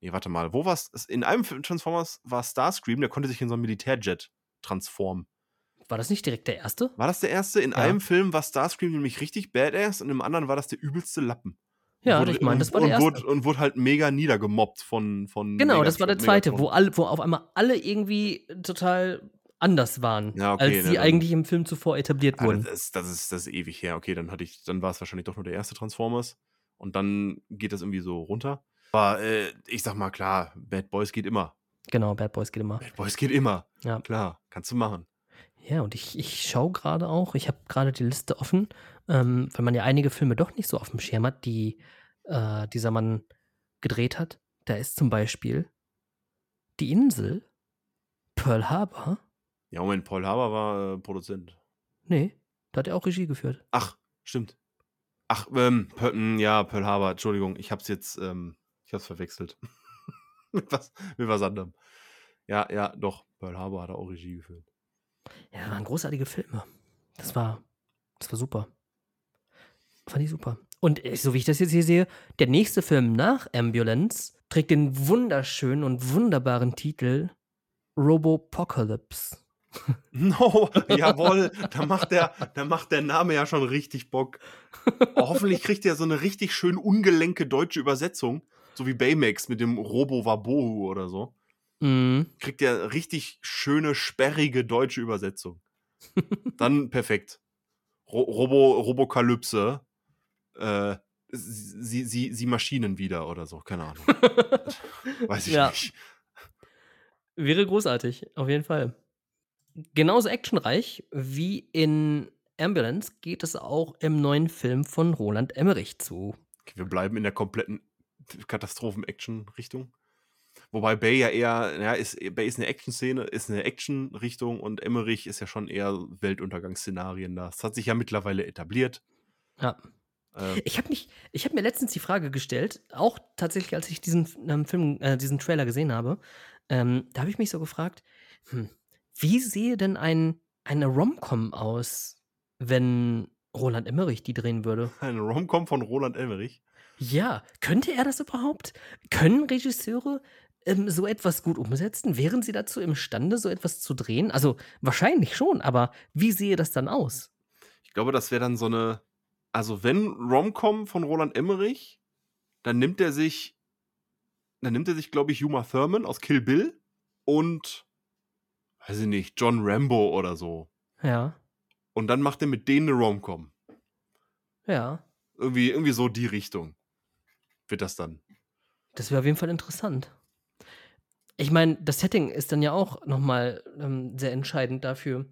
Nee, warte mal, wo war's? Es- In einem Film Transformers war Starscream, der konnte sich in so einen Militärjet transformen. War das nicht direkt der erste? War das der erste? In Ja. einem Film war Starscream nämlich richtig badass und im anderen war das der übelste Lappen. Und Ja, wurde- ich meine, das war und, der und erste. Wurde, und wurde halt mega niedergemobbt von. von Genau, das war der zweite, wo, alle, wo auf einmal alle irgendwie total anders waren, Ja, okay, als ne, sie dann- eigentlich im Film zuvor etabliert Ah, wurden. das, ist, das, ist, das ist ewig her. Okay, dann hatte ich, dann war es wahrscheinlich doch nur der erste Transformers. Und dann geht das irgendwie so runter. Aber äh, ich sag mal, klar, Bad Boys geht immer. Genau, Bad Boys geht immer. Bad Boys geht immer. Ja. Klar, kannst du machen. Ja, und ich, ich schaue gerade auch, ich habe gerade die Liste offen, ähm, weil man ja einige Filme doch nicht so auf dem Schirm hat, die äh, dieser Mann gedreht hat. Da ist zum Beispiel Die Insel, Pearl Harbor. Ja, Moment, Paul Haber war äh, Produzent. Nee, da hat er auch Regie geführt. Ach, stimmt. Ach, ähm, Pearl, mh, ja, Pearl Harbor, Entschuldigung, ich hab's jetzt, ähm, ich hab's verwechselt. <laughs> mit, was, mit was anderem. Ja, ja, doch, Pearl Harbor hat er auch Regie geführt. Ja, waren großartige Filme. Das war, das war super. Fand ich super. Und äh, so wie ich das jetzt hier sehe, der nächste Film nach Ambulance trägt den wunderschönen und wunderbaren Titel Robopocalypse. <laughs> No, jawohl, da macht, der, da macht der Name ja schon richtig Bock. Oh, hoffentlich kriegt er so eine richtig schön ungelenke deutsche Übersetzung, so wie Baymax mit dem Robo Wabohu oder so. Mhm. Kriegt er richtig schöne, sperrige deutsche Übersetzung. Dann perfekt. Ro Robo Robokalypse. Äh, sie, sie, sie Maschinen wieder oder so, keine Ahnung. <laughs> Weiß ich Ja. nicht. Wäre großartig, auf jeden Fall. Genauso actionreich wie in Ambulance geht es auch im neuen Film von Roland Emmerich zu. Okay, wir bleiben in der kompletten Katastrophen-Action-Richtung. Wobei Bay ja eher, ja, ist, Bay ist eine Action-Szene, ist eine Action-Richtung und Emmerich ist ja schon eher Weltuntergangsszenarien da. Das hat sich ja mittlerweile etabliert. Ja. Äh, Ich habe mich, ich habe mir letztens die Frage gestellt, auch tatsächlich, als ich diesen ähm, Film, äh, diesen Trailer gesehen habe, ähm, da habe ich mich so gefragt, hm, wie sehe denn ein, eine Rom-Com aus, wenn Roland Emmerich die drehen würde? <laughs> eine Rom-Com von Roland Emmerich. Ja, könnte er das überhaupt? Können Regisseure ähm, so etwas gut umsetzen? Wären sie dazu imstande, so etwas zu drehen? Also wahrscheinlich schon, aber wie sehe das dann aus? Ich glaube, das wäre dann so eine, also wenn Rom-Com von Roland Emmerich, dann nimmt er sich, dann nimmt er sich, glaube ich, Uma Thurman aus Kill Bill und, weiß ich nicht, John Rambo oder so. Ja. und dann macht er mit denen eine Rom-Com. Ja, Irgendwie, irgendwie so die Richtung wird das dann. das wäre auf jeden Fall interessant. Ich meine, das Setting ist dann ja auch nochmal ähm, sehr entscheidend dafür.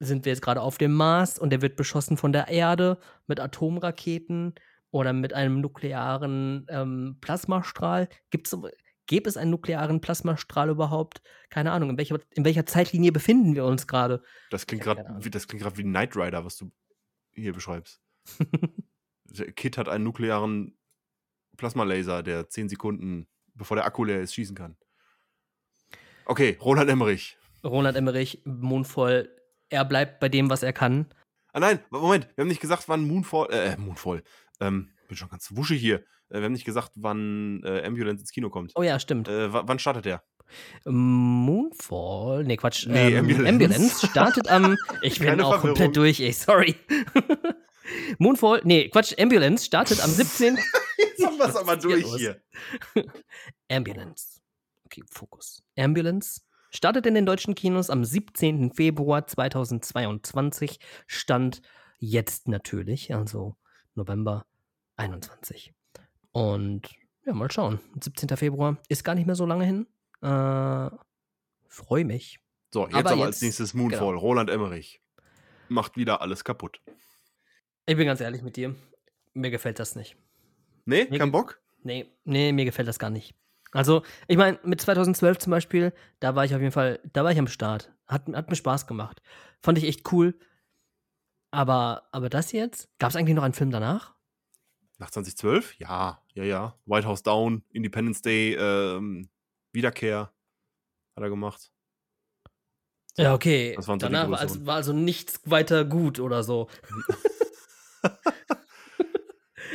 Sind wir jetzt gerade auf dem Mars und der wird beschossen von der Erde mit Atomraketen oder mit einem nuklearen ähm, Plasmastrahl? Gibt's, gäbe es einen nuklearen Plasmastrahl überhaupt? Keine Ahnung. In welcher, in welcher Zeitlinie befinden wir uns gerade? Das klingt gerade wie, das klingt wie Knight Rider, was du hier beschreibst. <laughs> Der Kid hat einen nuklearen Plasmalaser, der 10 Sekunden, bevor der Akku leer ist, schießen kann. Okay, Roland Emmerich. Ronald Emmerich, Mondvoll, er bleibt bei dem, was er kann. Ah nein, Moment, wir haben nicht gesagt, wann Moonfall, äh, Moonfall, ähm, bin schon ganz wuschig hier. Äh, wir haben nicht gesagt, wann äh, Ambulance ins Kino kommt. Oh ja, stimmt. Äh, wa- wann startet der? Moonfall, nee, Quatsch. Nee, ähm, Ambulance. Ambulance startet am. <laughs> Ich bin Keine auch Verwirrung. komplett durch, ey, sorry. <laughs> Moonfall, nee, Quatsch, Ambulance startet am 17. <laughs> Jetzt haben wir es aber durch hier. Ambulance. Okay, Fokus. Ambulance startet in den deutschen Kinos am 17. Februar 2022. Stand jetzt natürlich, also November 21. Und ja, mal schauen. 17. Februar ist gar nicht mehr so lange hin. Äh, Freue mich. So, jetzt Aber aber, als jetzt- nächstes Moonfall. genau. Roland Emmerich. Macht wieder alles kaputt. Ich bin ganz ehrlich mit dir. Mir gefällt das nicht. Nee, Mir kein Bock? Nee, nee, mir gefällt das gar nicht. Also, ich meine, mit 2012 zum Beispiel, da war ich auf jeden Fall, da war ich am Start. Hat, hat mir Spaß gemacht. Fand ich echt cool. Aber, aber das jetzt? Gab es eigentlich noch einen Film danach? Nach 2012? Ja, ja, ja. White House Down, Independence Day, ähm, Wiederkehr hat er gemacht. Ja, okay. Das waren so danach war also, war also nichts weiter gut oder so. <laughs>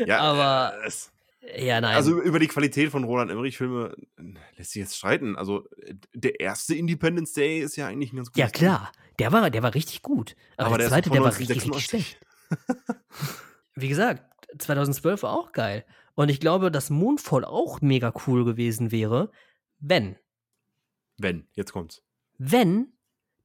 Ja, Aber- es, Ja, nein. also über die Qualität von Roland Emmerich-Filme lässt sich jetzt streiten. Also der erste Independence Day ist ja eigentlich ein ganz gutes ja, klar. Der war, der war richtig gut. Aber, Aber der der zweite, der war richtig, richtig 1996. schlecht. Wie gesagt, 2012 war auch geil. Und ich glaube, dass Moonfall auch mega cool gewesen wäre, wenn, Wenn, jetzt kommt's. wenn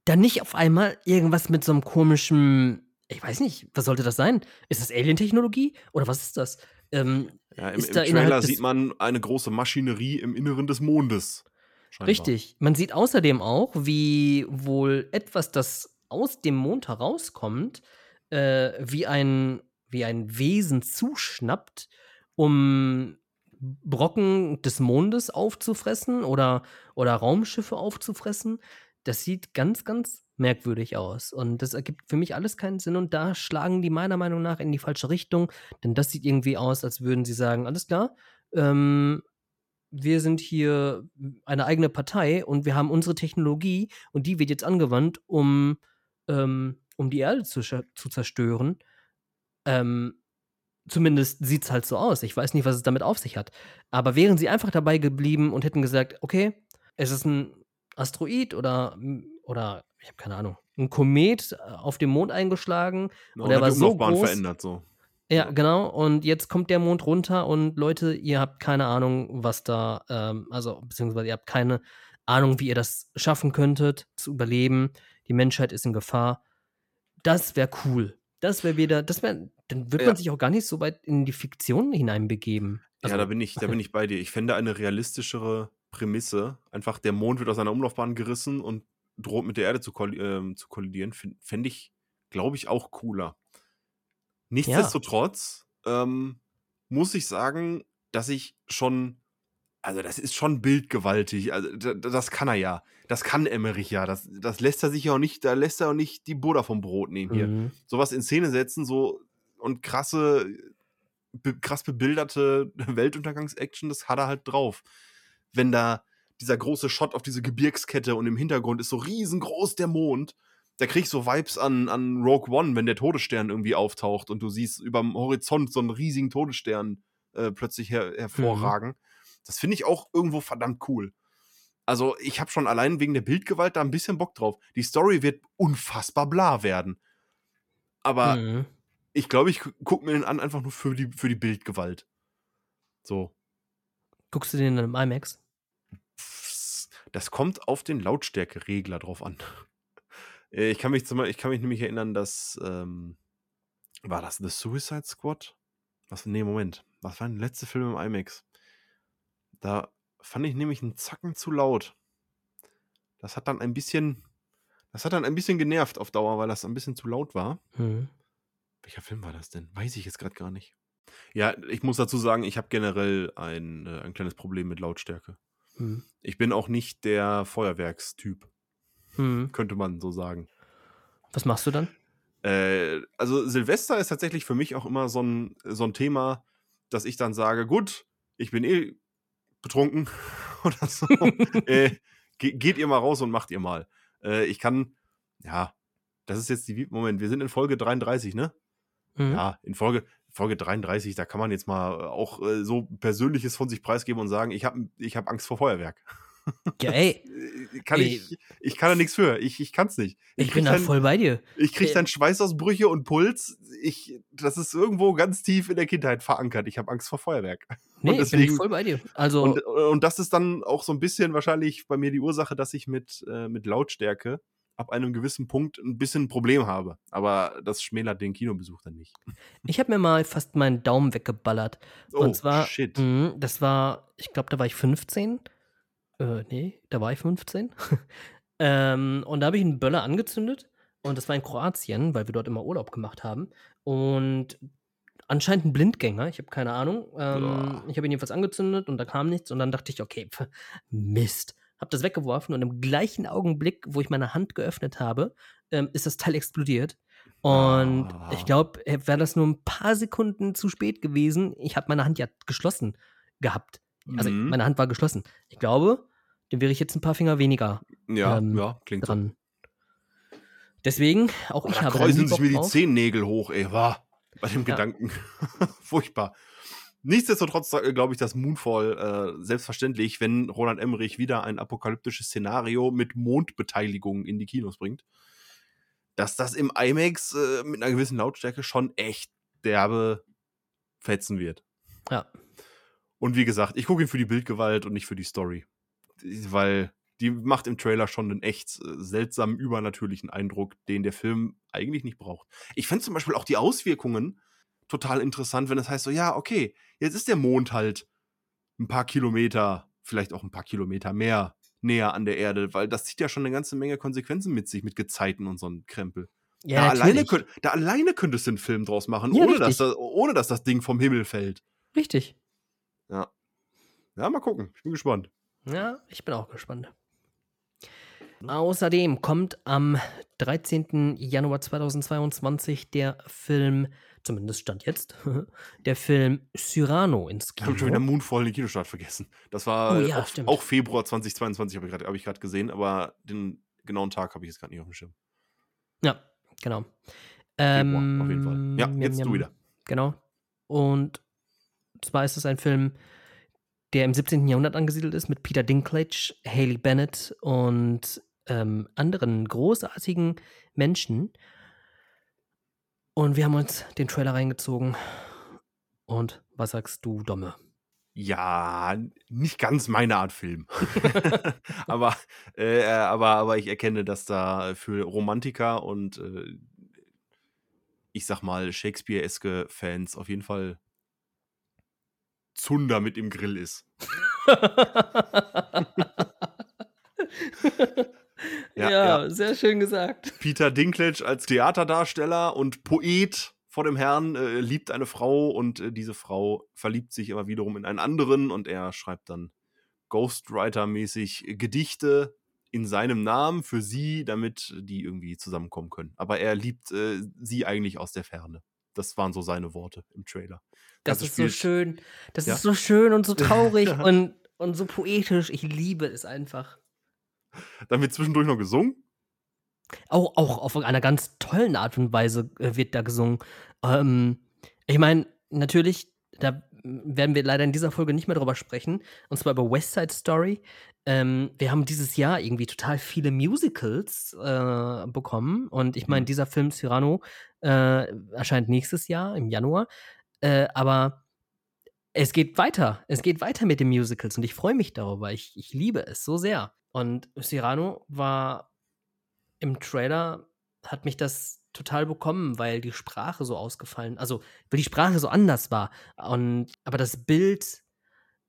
dann nicht auf einmal irgendwas mit so einem komischen, ich weiß nicht, was sollte das sein? Ist das Alien-Technologie oder was ist das? Ähm, Ja, im, im Trailer sieht man eine große Maschinerie im Inneren des Mondes. Scheinbar. Richtig. Man sieht außerdem auch, wie wohl etwas, das aus dem Mond herauskommt, äh, wie, ein, wie ein Wesen zuschnappt, um Brocken des Mondes aufzufressen oder, oder Raumschiffe aufzufressen. Das sieht ganz, ganz merkwürdig aus. Und das ergibt für mich alles keinen Sinn. Und da schlagen die meiner Meinung nach in die falsche Richtung. Denn das sieht irgendwie aus, als würden sie sagen, alles klar, ähm, wir sind hier eine eigene Partei und wir haben unsere Technologie und die wird jetzt angewandt, um, ähm, um die Erde zu, zu zerstören. Ähm, zumindest sieht es halt so aus. Ich weiß nicht, was es damit auf sich hat. Aber wären sie einfach dabei geblieben und hätten gesagt, okay, es ist ein Asteroid oder, oder ich habe keine Ahnung, ein Komet äh, auf dem Mond eingeschlagen Und Und er war die so Umlaufbahn groß- verändert so. ja, Ja. genau. Und jetzt kommt der Mond runter und Leute, ihr habt keine Ahnung, was da, ähm, also beziehungsweise ihr habt keine Ahnung, wie ihr das schaffen könntet, zu überleben. Die Menschheit ist in Gefahr. Das wäre cool. Das wäre wieder, das wäre, dann wird Ja. man sich auch gar nicht so weit in die Fiktion hineinbegeben. Also, ja, da bin ich, da bin ich bei dir. Ich fände eine realistischere Prämisse. Einfach der Mond wird aus seiner Umlaufbahn gerissen und droht mit der Erde zu, kolli ähm, zu kollidieren. Fänd- Fände ich, glaube ich, auch cooler. Nichtsdestotrotz ähm, muss ich sagen, dass ich schon, also das ist schon bildgewaltig. Also da- da- das kann er ja. Das kann Emmerich ja. Das, das lässt er sich ja auch nicht, da lässt er auch nicht die Butter vom Brot nehmen hier mhm. sowas in Szene setzen, so und krasse, be krass bebilderte <laughs> Weltuntergangs-Action, das hat er halt drauf. Wenn da dieser große Shot auf diese Gebirgskette und im Hintergrund ist so riesengroß der Mond, da krieg ich so Vibes an, an Rogue One, wenn der Todesstern irgendwie auftaucht und du siehst überm Horizont so einen riesigen Todesstern äh, plötzlich her hervorragen. Das finde ich auch irgendwo verdammt cool. Also, ich habe schon allein wegen der Bildgewalt da ein bisschen Bock drauf. Die Story wird unfassbar bla werden. Aber Mhm. ich glaube, ich gu- guck mir den an einfach nur für die, für die Bildgewalt. So. Guckst du den dann im IMAX? Das kommt auf den Lautstärkeregler drauf an. <laughs> Äh, ich kann mich zum ich kann mich nämlich erinnern, dass, ähm war das The Suicide Squad? Was ne, Moment. Was war der letzte Film im IMAX? Da fand ich nämlich 'n Zacken zu laut. Das hat dann ein bisschen das hat dann ein bisschen genervt auf Dauer, weil das ein bisschen zu laut war. Mhm. Welcher Film war das denn? Weiß ich jetzt grad gar nicht. Ja, ich muss dazu sagen, ich habe generell ein äh, ein kleines Problem mit Lautstärke. Mhm. Ich bin auch nicht der Feuerwerkstyp, Mhm. könnte man so sagen. Was machst du dann? Äh, also Silvester ist tatsächlich für mich auch immer so 'n so 'n Thema, dass ich dann sage: „Gut, ich bin eh betrunken <laughs> oder so. <laughs> Äh, ge geht ihr mal raus und macht ihr mal.“ Äh, ich kann ja, das ist jetzt die Moment, wir sind in Folge 33, ne? Mhm. Ja, in Folge Folge 33, da kann man jetzt mal auch, äh, so Persönliches von sich preisgeben und sagen: „Ich habe ich habe Angst vor Feuerwerk.“ Ja, <laughs> ey. Äh, kann Ey. ich ich kann da nix für. Ich ich kann's nicht. Ich krieg bin da voll bei dir. ich kriege Äh dann Schweißausbrüche und Puls. Ich das ist irgendwo ganz tief in der Kindheit verankert. Ich habe Angst vor Feuerwerk. Ne, <laughs> Und ich bin deswegen voll bei dir. Also und und das ist dann auch so 'n bisschen wahrscheinlich bei mir die Ursache, dass ich mit äh, mit Lautstärke ab einem gewissen Punkt 'n bisschen 'n Problem habe. Aber das schmälert den Kinobesuch dann nicht. ich habe mir mal fast meinen Daumen weggeballert. Oh, Und zwar shit. mhm, das war ich glaube, da war ich 15. Äh, ne, da war ich 15. <laughs> Ähm, und da habe ich 'n Böller angezündet und das war in Kroatien, weil wir dort immer Urlaub gemacht haben. Und anscheinend 'n Blindgänger, ich habe keine Ahnung. Ähm, ich habe ihn jedenfalls angezündet und da kam nichts und dann dachte ich: „Okay, pf, Mist.“ Habe das weggeworfen und im gleichen Augenblick, wo ich meine Hand geöffnet habe, ähm, ist das Teil explodiert. Und ich Ah. glaube, äh, wäre das nur 'n paar Sekunden zu spät gewesen ich habe meine Hand ja geschlossen gehabt. Also, Mhm. meine Hand war geschlossen. Ich glaube, dann wäre ich jetzt 'n paar Finger weniger, Ja, ähm, ja, klingt so. dran. Deswegen, auch Oh, ich da habe da kräuseln sich mir die. Zehennägel hoch, ey, wa bei dem Ja. Gedanken. <laughs> Furchtbar. Nichtsdestotrotz, äh, glaube ich, dass Moonfall äh, selbstverständlich, wenn Roland Emmerich wieder ein apokalyptisches Szenario mit Mondbeteiligung in die Kinos bringt, dass das im IMAX, äh, mit 'ner gewissen Lautstärke schon echt derbe fetzen wird. Ja. Und wie gesagt, ich gucke ihn für die Bildgewalt und nicht für die Story. Weil die macht im Trailer schon 'nen echt, äh, seltsamen, übernatürlichen Eindruck, den der Film eigentlich nicht braucht. Ich fände zum Beispiel auch die Auswirkungen total interessant, wenn es heißt so: „Ja, okay, jetzt ist der Mond halt 'n paar Kilometer, vielleicht auch 'n paar Kilometer mehr näher an der Erde“, weil das zieht ja schon 'ne ganze Menge Konsequenzen mit sich, mit Gezeiten und so 'n Krempel. Ja, da alleine natürlich. könn da alleine könntest du 'n Film draus machen, Ja, ohne dass richtig. da ohne dass das Ding vom Himmel fällt. Richtig. Ja. Ja, mal gucken. Ich bin gespannt. Ja, ich bin auch gespannt. Außerdem kommt am 13. Januar 2022 der Film, zumindest Stand jetzt, <laughs> der Film Cyrano ins Ich habe schon wieder Kino. Moonfall den Kinostart vergessen. Das war Oh ja, auch, auch Februar 2022, habe ich ich grad gesehen, aber den genauen Tag habe ich jetzt grad nicht aufm Schirm. Ja, genau. Februar, auf jeden Fall. Ähm, Ja, jam, jetzt du wieder. Genau. Und zwar ist es ein Film, der im 17. Jahrhundert angesiedelt ist, mit Peter Dinklage, Haley Bennett und ähm, anderen großartigen Menschen. Und wir haben uns den Trailer reingezogen. Und was sagst du, Domme? Ja, nicht ganz meine Art Film. <laughs> aber, äh, aber, aber ich erkenne, dass da für Romantiker und äh, ich sag mal, Shakespeare-eske Fans auf jeden Fall Zunder mit im Grill ist. <laughs> ja, Ja, sehr schön gesagt. Peter Dinklage als Theaterdarsteller und Poet vor dem Herrn äh, liebt eine Frau und äh, diese Frau verliebt sich immer wiederum in einen anderen und er schreibt dann Ghostwriter-mäßig Gedichte in seinem Namen für sie, damit die irgendwie zusammenkommen können. Aber er liebt äh, sie eigentlich aus der Ferne. Das waren so seine Worte im Trailer. Das Ganze ist so schön. Das Ja. ist so schön und so <laughs> traurig und, und so poetisch. Ich liebe es einfach. <laughs> Dann wird zwischendurch noch gesungen. Auch, auch auf einer ganz tollen Art und Weise äh, wird da gesungen. Ähm, ich meine, natürlich, da werden wir leider in dieser Folge nicht mehr drüber sprechen. Und zwar über West Side Story. Ähm, wir haben dieses Jahr irgendwie total viele Musicals äh, bekommen. Und ich meine, Mhm. dieser Film Cyrano äh, erscheint nächstes Jahr im Januar. Äh, aber es geht weiter. Es geht weiter mit den Musicals und ich freue mich darüber. Ich, ich liebe es so sehr. Und Cyrano war im Trailer hat mich das total bekommen, weil die Sprache so ausgefallen, also weil die Sprache so anders war. Und aber das Bild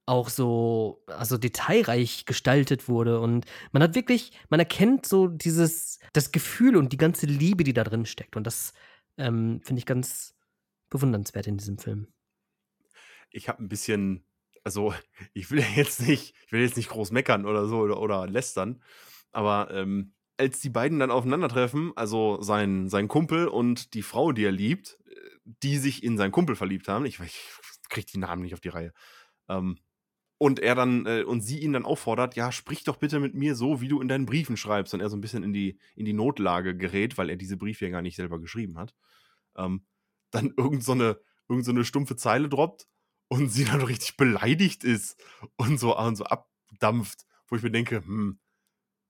auch so also detailreich gestaltet wurde. Und man hat wirklich man erkennt so dieses das Gefühl und die ganze Liebe, die da drin steckt. Und das ähm, finde ich ganz bewundernswert in diesem Film. Ich habe ein bisschen also ich will jetzt nicht ich will jetzt nicht groß meckern oder so oder, oder lästern, aber ähm, als die beiden dann aufeinandertreffen, also sein, sein Kumpel und die Frau, die er liebt, äh, die sich in seinen Kumpel verliebt haben, ich, ich kriege die Namen nicht auf die Reihe, ähm, und er dann, äh, und sie ihn dann auffordert, ja, sprich doch bitte mit mir so, wie du in deinen Briefen schreibst, und er so ein bisschen in die, in die Notlage gerät, weil er diese Briefe ja gar nicht selber geschrieben hat, ähm, dann irgend so eine, irgend so eine stumpfe Zeile droppt und sie dann richtig beleidigt ist und so, und so abdampft, wo ich mir denke, hm,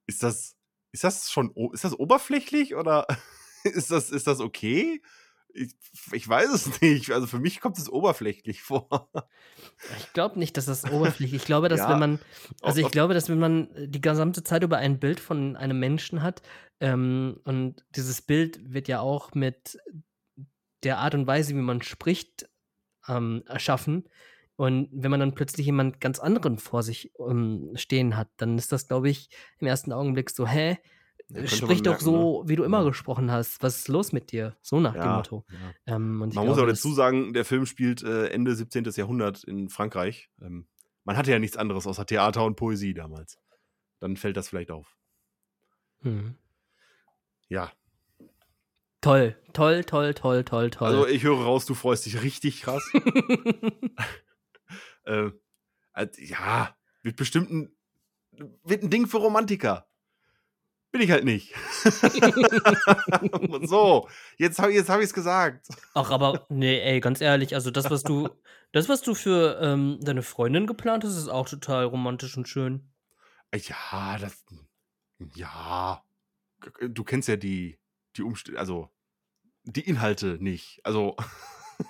ist das, ist das schon, ist das oberflächlich oder <laughs> ist das, ist das okay? Ich, ich weiß es <laughs> nicht. Also für mich kommt es oberflächlich vor. Ich glaube nicht, dass das oberflächlich. Ich glaube, dass ja, wenn man, also ich glaube, dass wenn man die gesamte Zeit über ein Bild von einem Menschen hat ähm, und dieses Bild wird ja auch mit der Art und Weise, wie man spricht, ähm, erschaffen. Und wenn man dann plötzlich jemand ganz anderen vor sich ähm, stehen hat, dann ist das, glaube ich, im ersten Augenblick so, hä? Sprich doch so, ne? wie du immer ja. gesprochen hast. Was ist los mit dir? So nach ja, dem Motto. Ähm, man glaube, muss auch dazu sagen, der Film spielt äh, Ende 17. Jahrhundert in Frankreich. Ähm, man hatte ja nichts anderes außer Theater und Poesie damals. Dann fällt das vielleicht auf. Hm. Ja. Toll, toll, toll, toll, toll, toll. Also ich höre raus, du freust dich richtig krass. <laughs> äh, ja, wird bestimmt ein, wird ein Ding für Romantiker. Bin ich halt nicht. <laughs> <laughs> so, jetzt habe jetzt hab ich es gesagt. Ach, aber nee, ey, ganz ehrlich, also das, was du, das, was du für ähm, deine Freundin geplant hast, ist auch total romantisch und schön. Ja, das, ja, du kennst ja die, die Umstände, also die Inhalte nicht. Also,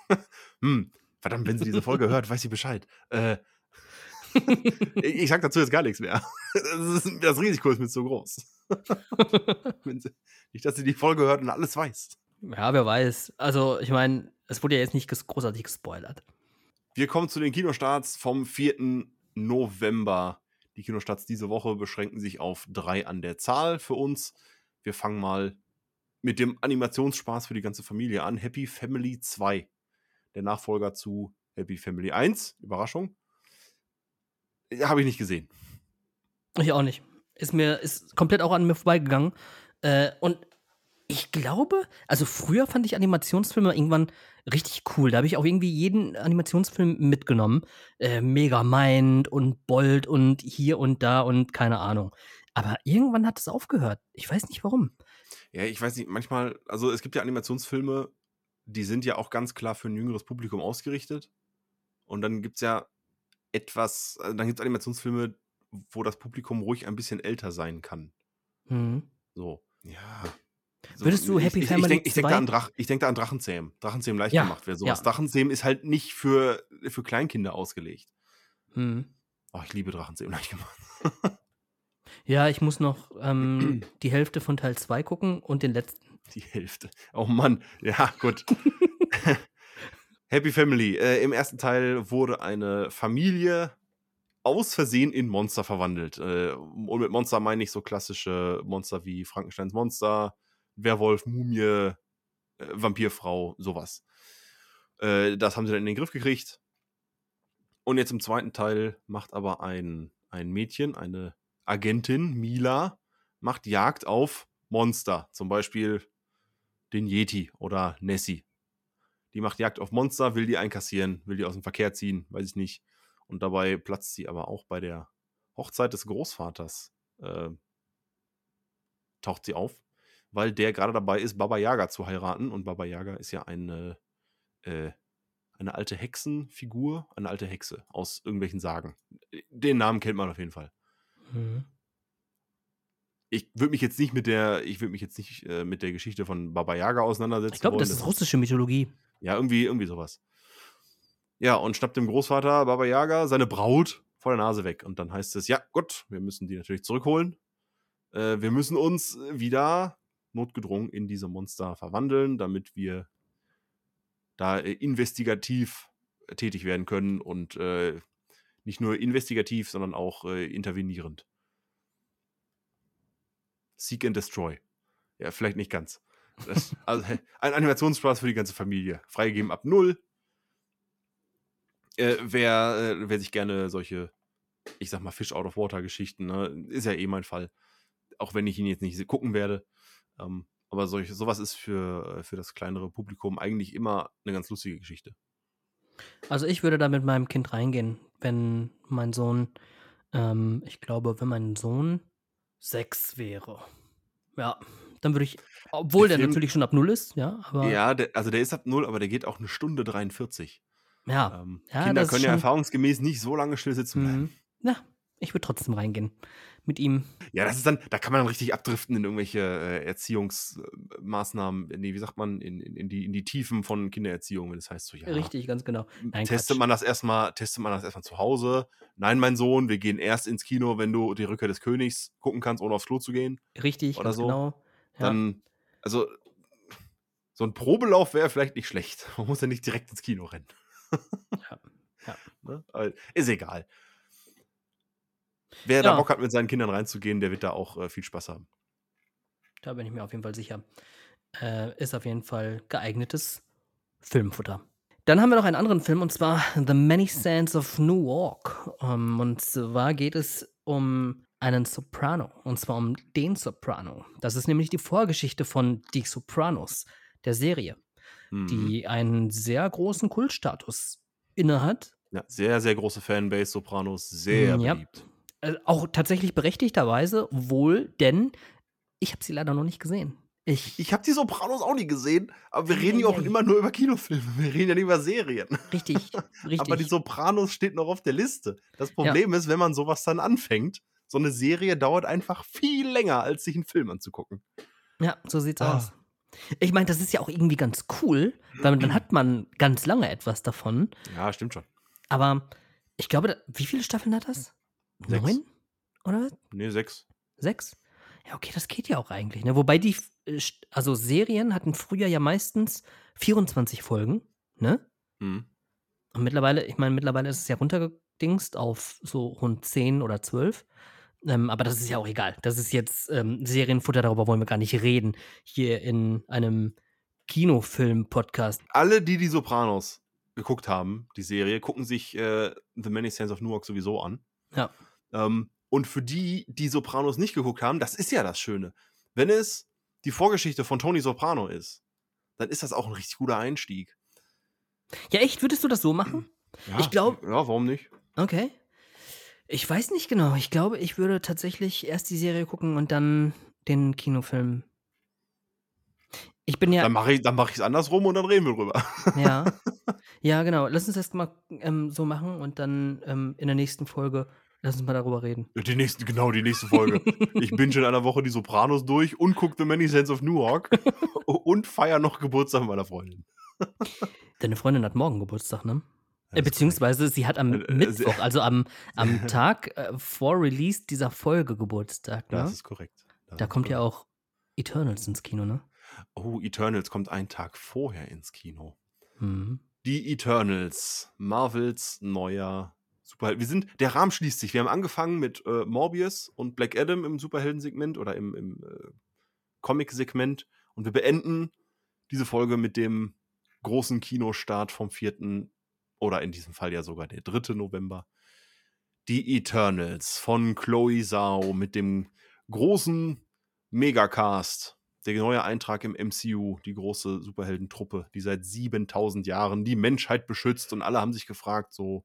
<laughs> hm, verdammt, wenn sie diese Folge <laughs> hört, weiß sie Bescheid. Äh, <laughs> ich sag dazu jetzt gar nichts mehr. Das, ist, das Risiko ist mir zu groß. sie, nicht, dass sie die Folge hört und alles weiß. Ja, wer weiß. Also, ich meine, es wurde ja jetzt nicht großartig gespoilert. Wir kommen zu den Kinostarts vom 4. November. Die Kinostarts diese Woche beschränken sich auf drei an der Zahl für uns. Wir fangen mal mit dem Animationsspaß für die ganze Familie an. Happy Family 2. Der Nachfolger zu Happy Family 1. Überraschung. Habe ich nicht gesehen. Ich auch nicht. Ist mir, ist komplett auch an mir vorbeigegangen. Äh, und ich glaube, also früher fand ich Animationsfilme irgendwann richtig cool. Da habe ich auch irgendwie jeden Animationsfilm mitgenommen. Äh, Mega Mind und Bold und hier und da und keine Ahnung. Aber irgendwann hat es aufgehört. Ich weiß nicht warum. Ja, ich weiß nicht, manchmal, also es gibt ja Animationsfilme, die sind ja auch ganz klar für ein jüngeres Publikum ausgerichtet. Und dann gibt es ja etwas, also dann gibt es Animationsfilme, wo das Publikum ruhig ein bisschen älter sein kann. Mhm. So, ja. So, Würdest du Happy ich, Family Ich, ich denke denk da, an denk da an Drachenzähmen. Drachenzähmen leicht ja, gemacht wäre sowas. Ja. Drachenzähmen ist halt nicht für, für Kleinkinder ausgelegt. Mhm. Oh, ich liebe Drachenzähmen leicht gemacht. <laughs> ja, ich muss noch ähm, <clears throat> die Hälfte von Teil 2 gucken und den letzten. Die Hälfte. Oh Mann. Ja, gut. <laughs> Happy Family. Äh, Im ersten Teil wurde eine Familie aus Versehen in Monster verwandelt. Äh, und mit Monster meine ich so klassische Monster wie Frankensteins Monster, Werwolf, Mumie, äh, Vampirfrau, sowas. Äh, das haben sie dann in den Griff gekriegt. Und jetzt im zweiten Teil macht aber ein, ein Mädchen, eine Agentin, Mila, macht Jagd auf Monster. Zum Beispiel den Yeti oder Nessie die macht Jagd auf Monster, will die einkassieren, will die aus dem Verkehr ziehen, weiß ich nicht. Und dabei platzt sie aber auch bei der Hochzeit des Großvaters, äh, taucht sie auf, weil der gerade dabei ist, Baba Yaga zu heiraten. Und Baba Yaga ist ja eine, äh, eine alte Hexenfigur, eine alte Hexe aus irgendwelchen Sagen. Den Namen kennt man auf jeden Fall. Mhm. Ich würde mich jetzt nicht mit der, ich würde mich jetzt nicht äh, mit der Geschichte von Baba Yaga auseinandersetzen. Ich glaube, das ist russische Mythologie. Ja, irgendwie, irgendwie sowas. Ja, und schnappt dem Großvater Baba Yaga seine Braut vor der Nase weg. Und dann heißt es, ja, gut, wir müssen die natürlich zurückholen. Äh, wir müssen uns wieder notgedrungen in diese Monster verwandeln, damit wir da äh, investigativ tätig werden können und äh, nicht nur investigativ, sondern auch äh, intervenierend. Seek and Destroy. Ja, vielleicht nicht ganz. Das, also ein Animationsspaß für die ganze Familie. Freigegeben ab null. Äh, wer, äh, wer sich gerne solche, ich sag mal, Fish out of Water Geschichten, ne, ist ja eh mein Fall. Auch wenn ich ihn jetzt nicht gucken werde. Ähm, aber solch, sowas ist für, für das kleinere Publikum eigentlich immer eine ganz lustige Geschichte. Also ich würde da mit meinem Kind reingehen, wenn mein Sohn, ähm, ich glaube, wenn mein Sohn sechs wäre. Ja, dann würde ich, obwohl der, Der Film- natürlich schon ab null ist, ja, aber Ja, der, also der ist ab null, aber der geht auch eine Stunde 43. ja. Ähm, Ja, Kinder können ja erfahrungsgemäß nicht so lange still sitzen bleiben. Mhm. Ja, ich würde trotzdem reingehen. Mit ihm. Ja, das ist dann, da kann man dann richtig abdriften in irgendwelche äh, Erziehungsmaßnahmen, nee, wie sagt man, in, in, in, die, in die Tiefen von Kindererziehung, wenn das heißt so, ja. Richtig, ganz genau. Nein, testet Quatsch. man das erstmal, testet man das erstmal zu Hause. Nein, mein Sohn, wir gehen erst ins Kino, wenn du die Rückkehr des Königs gucken kannst, ohne aufs Klo zu gehen. Richtig, oder ganz so. genau. Ja. Dann, also, so ein Probelauf wäre vielleicht nicht schlecht. Man muss ja nicht direkt ins Kino rennen. Ja, ja. <laughs> Ne? Ist egal. Wer da Ja. Bock hat, mit seinen Kindern reinzugehen, der wird da auch äh, viel Spaß haben. Da bin ich mir auf jeden Fall sicher. Äh, ist auf jeden Fall geeignetes Filmfutter. Dann haben wir noch einen anderen Film und zwar The Many Sands of Newark. Ähm, und zwar geht es um einen Soprano. Und zwar um den Soprano. Das ist nämlich die Vorgeschichte von Die Sopranos, der Serie, Mhm. die einen sehr großen Kultstatus innehat. Ja, sehr, sehr große Fanbase, Sopranos, sehr Mm, ja. beliebt. Äh, auch tatsächlich berechtigterweise wohl, denn ich habe sie leider noch nicht gesehen. Ich, Ich habe die Sopranos auch nie gesehen, aber wir reden ja auch immer nur über Kinofilme. Wir reden ja nicht über Serien. richtig, richtig. <laughs> Aber die Sopranos steht noch auf der Liste. Das Problem ist, wenn man sowas dann anfängt, so eine Serie dauert einfach viel länger, als sich einen Film anzugucken. Ja, so sieht's Ah. aus. Ich meine, das ist ja auch irgendwie ganz cool, weil dann hat man ganz lange etwas davon. Ja, stimmt schon. Aber ich glaube, da- wie viele Staffeln hat das? Sechs. Neun? Oder was? Nee, sechs. Sechs? Ja, okay, das geht ja auch eigentlich. Ne? Wobei die, äh, also Serien hatten früher ja meistens 24 Folgen, ne? Mhm. Und mittlerweile, ich meine, mittlerweile ist es ja runtergedingst auf so rund 10 oder 12. Ähm, aber das ist ja auch egal. Das ist jetzt ähm, Serienfutter, darüber wollen wir gar nicht reden. Hier in einem Kinofilm-Podcast. Alle, die die Sopranos geguckt haben, die Serie, gucken sich äh, The Many Saints of Newark sowieso an. Ja. Ähm, und für die, die Sopranos nicht geguckt haben, das ist ja das Schöne. Wenn es die Vorgeschichte von Tony Soprano ist, dann ist das auch ein richtig guter Einstieg. Ja, echt? Würdest du das so machen? <clears throat> Ja, Ich glaub- Ja, warum nicht? Okay. Ich weiß nicht genau. Ich glaube, ich würde tatsächlich erst die Serie gucken und dann den Kinofilm. Ich bin ja. Dann mache ich es mach andersrum und dann reden wir drüber. <laughs> Ja. Ja, genau. Lass uns das mal ähm, so machen und dann ähm, in der nächsten Folge lass uns mal darüber reden. Die nächste, genau, die nächste Folge. <laughs> ich bin schon in einer Woche die Sopranos durch und gucke The Many Saints of Newark <laughs> und feier noch Geburtstag meiner Freundin. <laughs> Deine Freundin hat morgen Geburtstag, ne? Das Beziehungsweise sie hat am Äh, äh, Mittwoch, also am, am Tag äh, vor Release dieser Folge Geburtstag, ne? Das ist korrekt. Das Da ist kommt ja korrekt. auch Eternals ins Kino, ne? Oh, Eternals kommt einen Tag vorher ins Kino. Mhm. Die Eternals, Marvels neuer Superheld. Wir sind, der Rahmen schließt sich. Wir haben angefangen mit äh, Morbius und Black Adam im Superheldensegment oder im, im äh, Comic-Segment und wir beenden diese Folge mit dem großen Kinostart vom 4. oder in diesem Fall ja sogar der 3. November. Die Eternals von Chloe Zhao mit dem großen Megacast. Der neue Eintrag im MCU, die große Superheldentruppe, die seit 7000 Jahren die Menschheit beschützt und alle haben sich gefragt, so,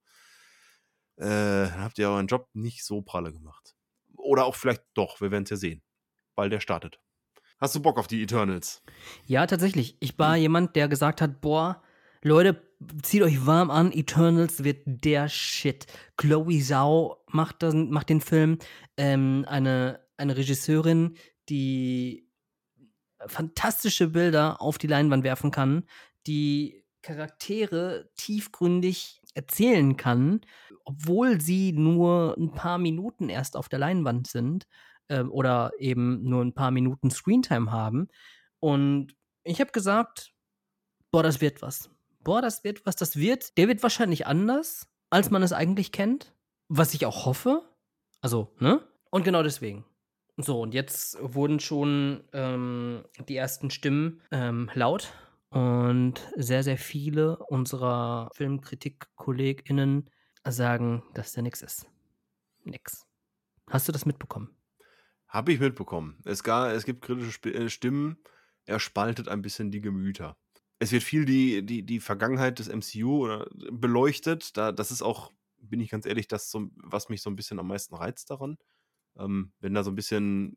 äh, habt ihr euren Job nicht so pralle gemacht. Oder auch vielleicht doch, wir werden es ja sehen, weil der startet. Hast du Bock auf die Eternals? Ja, tatsächlich. Ich war jemand, der gesagt hat, boah, Leute, zieht euch warm an, Eternals wird der Shit. Chloe Zhao macht, das, macht den Film. Ähm, eine, eine Regisseurin, die fantastische Bilder auf die Leinwand werfen kann, die Charaktere tiefgründig erzählen kann, obwohl sie nur ein paar Minuten erst auf der Leinwand sind. äh, oder eben nur ein paar Minuten Screentime haben. Und ich habe gesagt, boah, das wird was. Boah, das wird was. Das wird, der wird wahrscheinlich anders, als man es eigentlich kennt. Was ich auch hoffe. Also, ne? Und genau deswegen. So, und jetzt wurden schon ähm, die ersten Stimmen ähm, laut und sehr, sehr viele unserer Filmkritik-KollegInnen sagen, dass der nix ist. Nix. Hast du das mitbekommen? Habe ich mitbekommen. Es, gar, es gibt kritische äh, Stimmen, er spaltet ein bisschen die Gemüter. Es wird viel die, die, die Vergangenheit des MCU beleuchtet. Da, das ist auch, bin ich ganz ehrlich, das, so, was mich so ein bisschen am meisten reizt daran. Ähm, wenn da so ein bisschen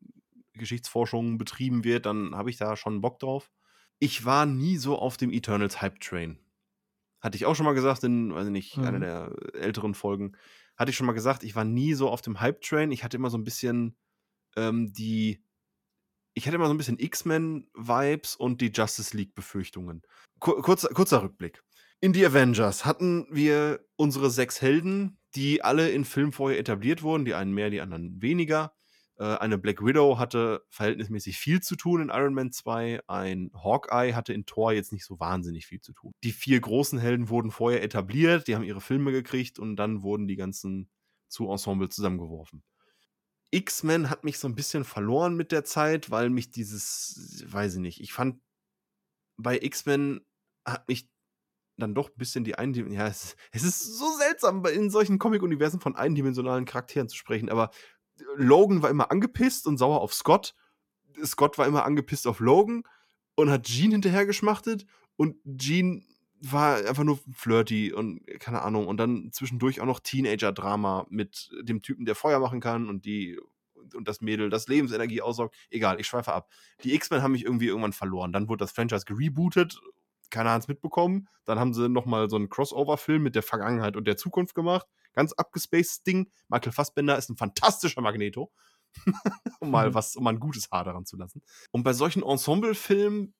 Geschichtsforschung betrieben wird, dann habe ich da schon Bock drauf. Ich war nie so auf dem Eternals Hype Train. Hatte ich auch schon mal gesagt in, weiß ich nicht, mhm. einer der älteren Folgen. Hatte ich schon mal gesagt, ich war nie so auf dem Hype Train. Ich hatte immer so ein bisschen ähm, die. Ich hatte immer so ein bisschen X-Men-Vibes und die Justice League-Befürchtungen. Kur kurzer, kurzer Rückblick. In die Avengers hatten wir unsere sechs Helden, die alle in Filmen vorher etabliert wurden, die einen mehr, die anderen weniger. Äh, eine Black Widow hatte verhältnismäßig viel zu tun in Iron Man 2. Ein Hawkeye hatte in Thor jetzt nicht so wahnsinnig viel zu tun. Die vier großen Helden wurden vorher etabliert, die haben ihre Filme gekriegt und dann wurden die ganzen zu Ensemble zusammengeworfen. X-Men hat mich so ein bisschen verloren mit der Zeit, weil mich dieses, weiß ich nicht, ich fand bei X-Men hat mich dann doch ein bisschen die Eindimensionalen. Ja, es, es, ist so seltsam, in solchen Comic-Universen von eindimensionalen Charakteren zu sprechen, aber Logan war immer angepisst und sauer auf Scott. Scott war immer angepisst auf Logan und hat Jean hinterher geschmachtet und Jean war einfach nur flirty und keine Ahnung und dann zwischendurch auch noch Teenager-Drama mit dem Typen, der Feuer machen kann und die und das Mädel, das Lebensenergie aussaugt. Egal, ich schweife ab. Die X-Men haben mich irgendwie irgendwann verloren. Dann wurde das Franchise gerebootet keiner hat es mitbekommen. Dann haben sie nochmal so einen Crossover-Film mit der Vergangenheit und der Zukunft gemacht. Ganz abgespaced Ding. Michael Fassbender ist ein fantastischer Magneto. <laughs> um mal mhm. was, um mal ein gutes Haar daran zu lassen. Und bei solchen Ensemble-Filmen